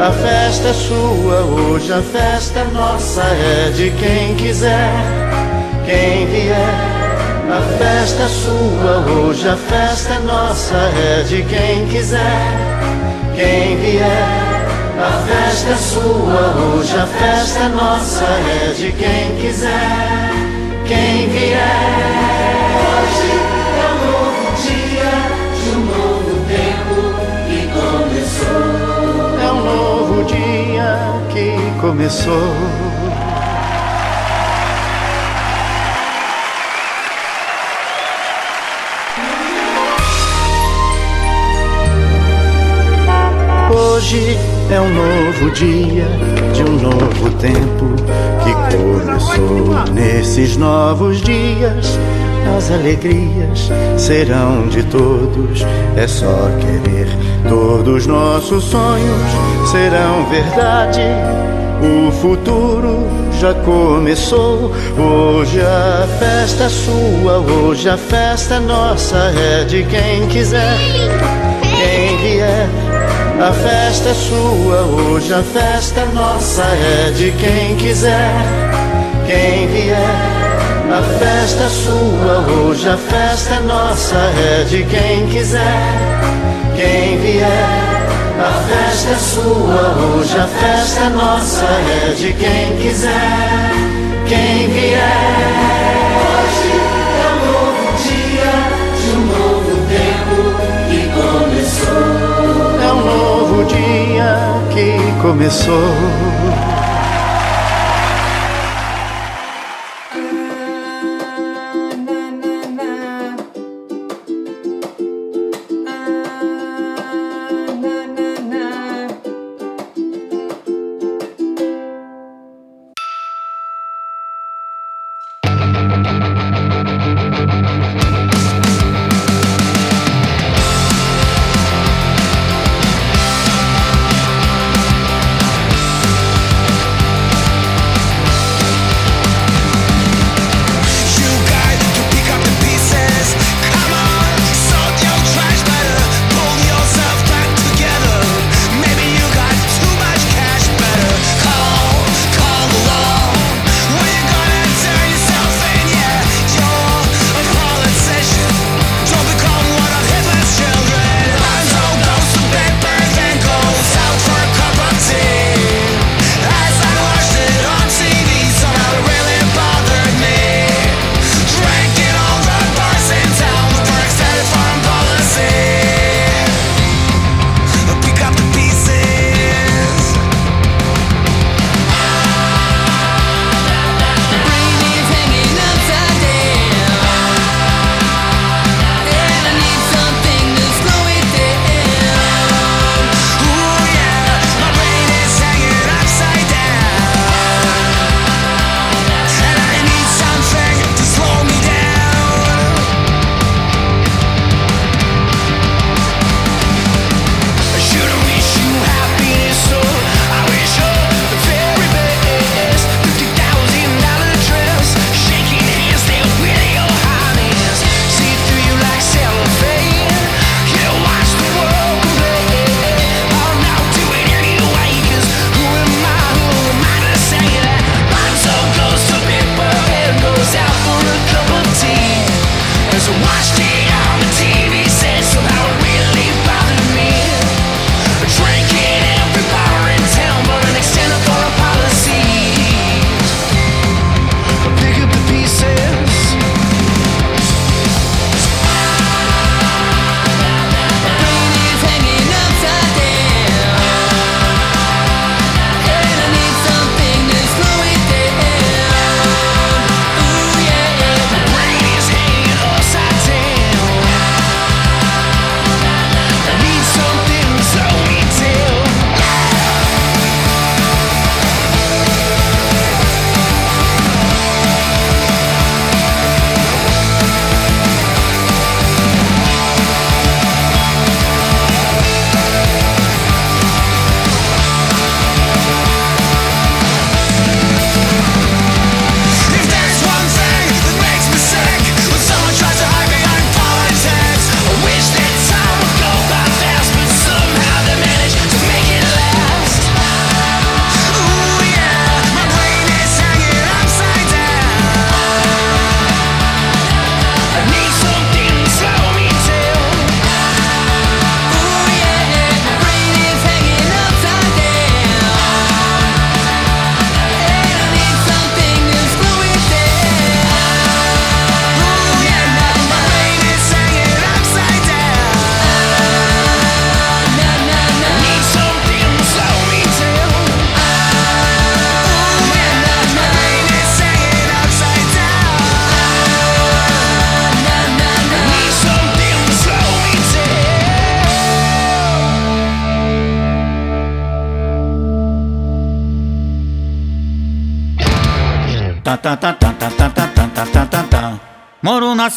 a festa é sua, hoje a festa é nossa, é de quem quiser. Quem vier, a festa é sua, hoje a festa é nossa, é de quem quiser. Quem vier, a festa é sua, hoje a festa é nossa, é de quem quiser. Quem vier, começou. Hoje é um novo dia de um novo tempo que começou. Nesses novos dias, as alegrias serão de todos. É só querer. Todos nossos sonhos serão verdade. O futuro já começou. Hoje a festa é sua, hoje a festa é nossa, é de quem quiser. Quem vier, a festa é sua, hoje a festa é nossa, é de quem quiser. Quem vier, a festa é sua, hoje a festa é nossa, é de quem quiser. Quem vier, a festa é sua, hoje a festa é nossa, é de quem quiser. Quem vier, hoje é um novo dia, de um novo tempo que começou. É um novo dia que começou.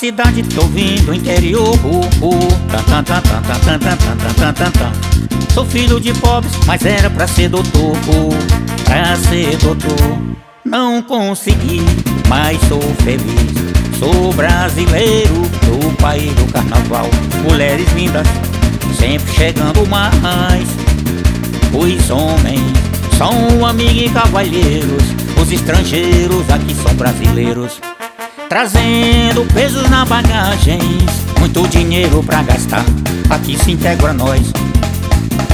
cidade, tô vindo interior. Sou filho de pobres, mas era pra ser doutor. Pra ser doutor, não consegui, mas sou feliz. Sou brasileiro do país do carnaval. Mulheres lindas, sempre chegando mais. Os homens são amigos e cavalheiros. Os estrangeiros aqui são brasileiros. Trazendo pesos na bagagem. Muito dinheiro pra gastar. Aqui se integra nós.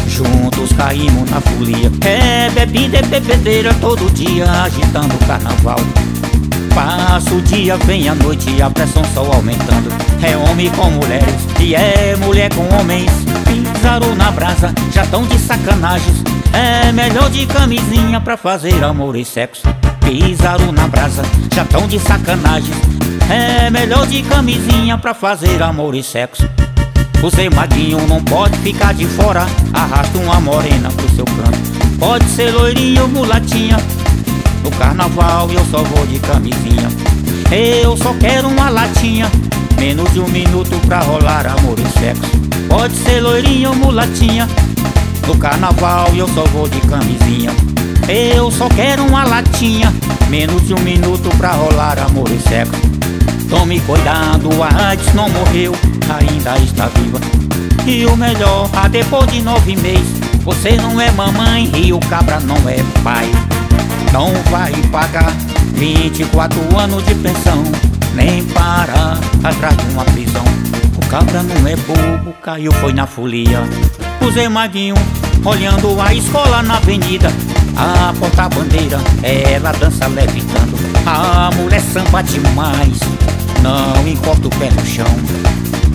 Juntos caímos na folia. É bebida e bebedeira todo dia agitando o carnaval. Passa o dia, vem a noite a pressão só aumentando. É homem com mulheres e é mulher com homens. Pisaram na brasa, já tão de sacanagens. É melhor de camisinha pra fazer amor e sexo. Pisaram na brasa, já tão de sacanagens. É melhor de camisinha pra fazer amor e sexo. Zé Maguinho não pode ficar de fora. Arrasta uma morena pro seu canto. Pode ser loirinha ou mulatinha. No carnaval eu só vou de camisinha. Eu só quero uma latinha. Menos de um minuto pra rolar amor e sexo. Pode ser loirinha ou mulatinha. No carnaval eu só vou de camisinha. Eu só quero uma latinha. Menos de um minuto pra rolar amor e sexo. Tome cuidado, a AIDS não morreu, ainda está viva. E o melhor, a depois de nove meses, você não é mamãe e o cabra não é pai. Não vai pagar 24 anos de pensão, nem parar atrás de uma prisão. O cabra não é bobo, caiu foi na folia. Zé Maguinho, olhando a escola na avenida, a porta-bandeira, ela dança levitando. A mulher samba demais, não encosta o pé no chão.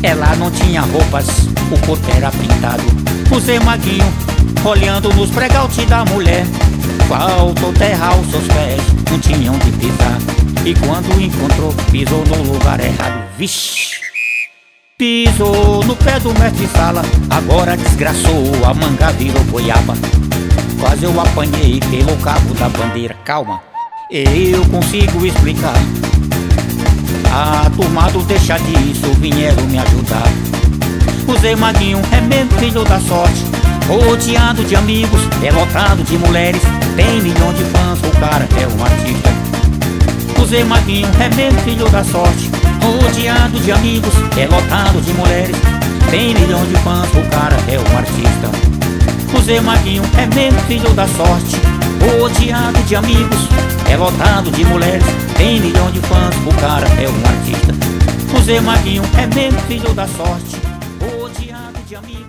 Ela não tinha roupas, o corpo era pintado. O Zé Maguinho, olhando nos pregalte da mulher, faltou terra aos seus pés, não tinha onde pisar. E quando encontrou, pisou no lugar errado. Vixe! Pisou no pé do mestre sala, agora desgraçou, a manga virou goiaba. Quase eu apanhei pelo cabo da bandeira. Calma, eu consigo explicar. A turma do deixa disso vieram me ajudar. Zé Maguinho é mesmo filho da sorte. Rodeado de amigos, é lotado de mulheres. Tem milhão de fãs, o cara é um artista. Zé Maguinho é mesmo filho da sorte. Rodeado de amigos, é lotado de mulheres. Tem milhão de fãs, o cara é um artista. O Zé Maguinho é mesmo filho da sorte. Rodeado de amigos, é lotado de mulheres. Tem milhão de fãs, o cara é um artista. O Zé Maguinho é mesmo filho da sorte. Rodeado de amigos.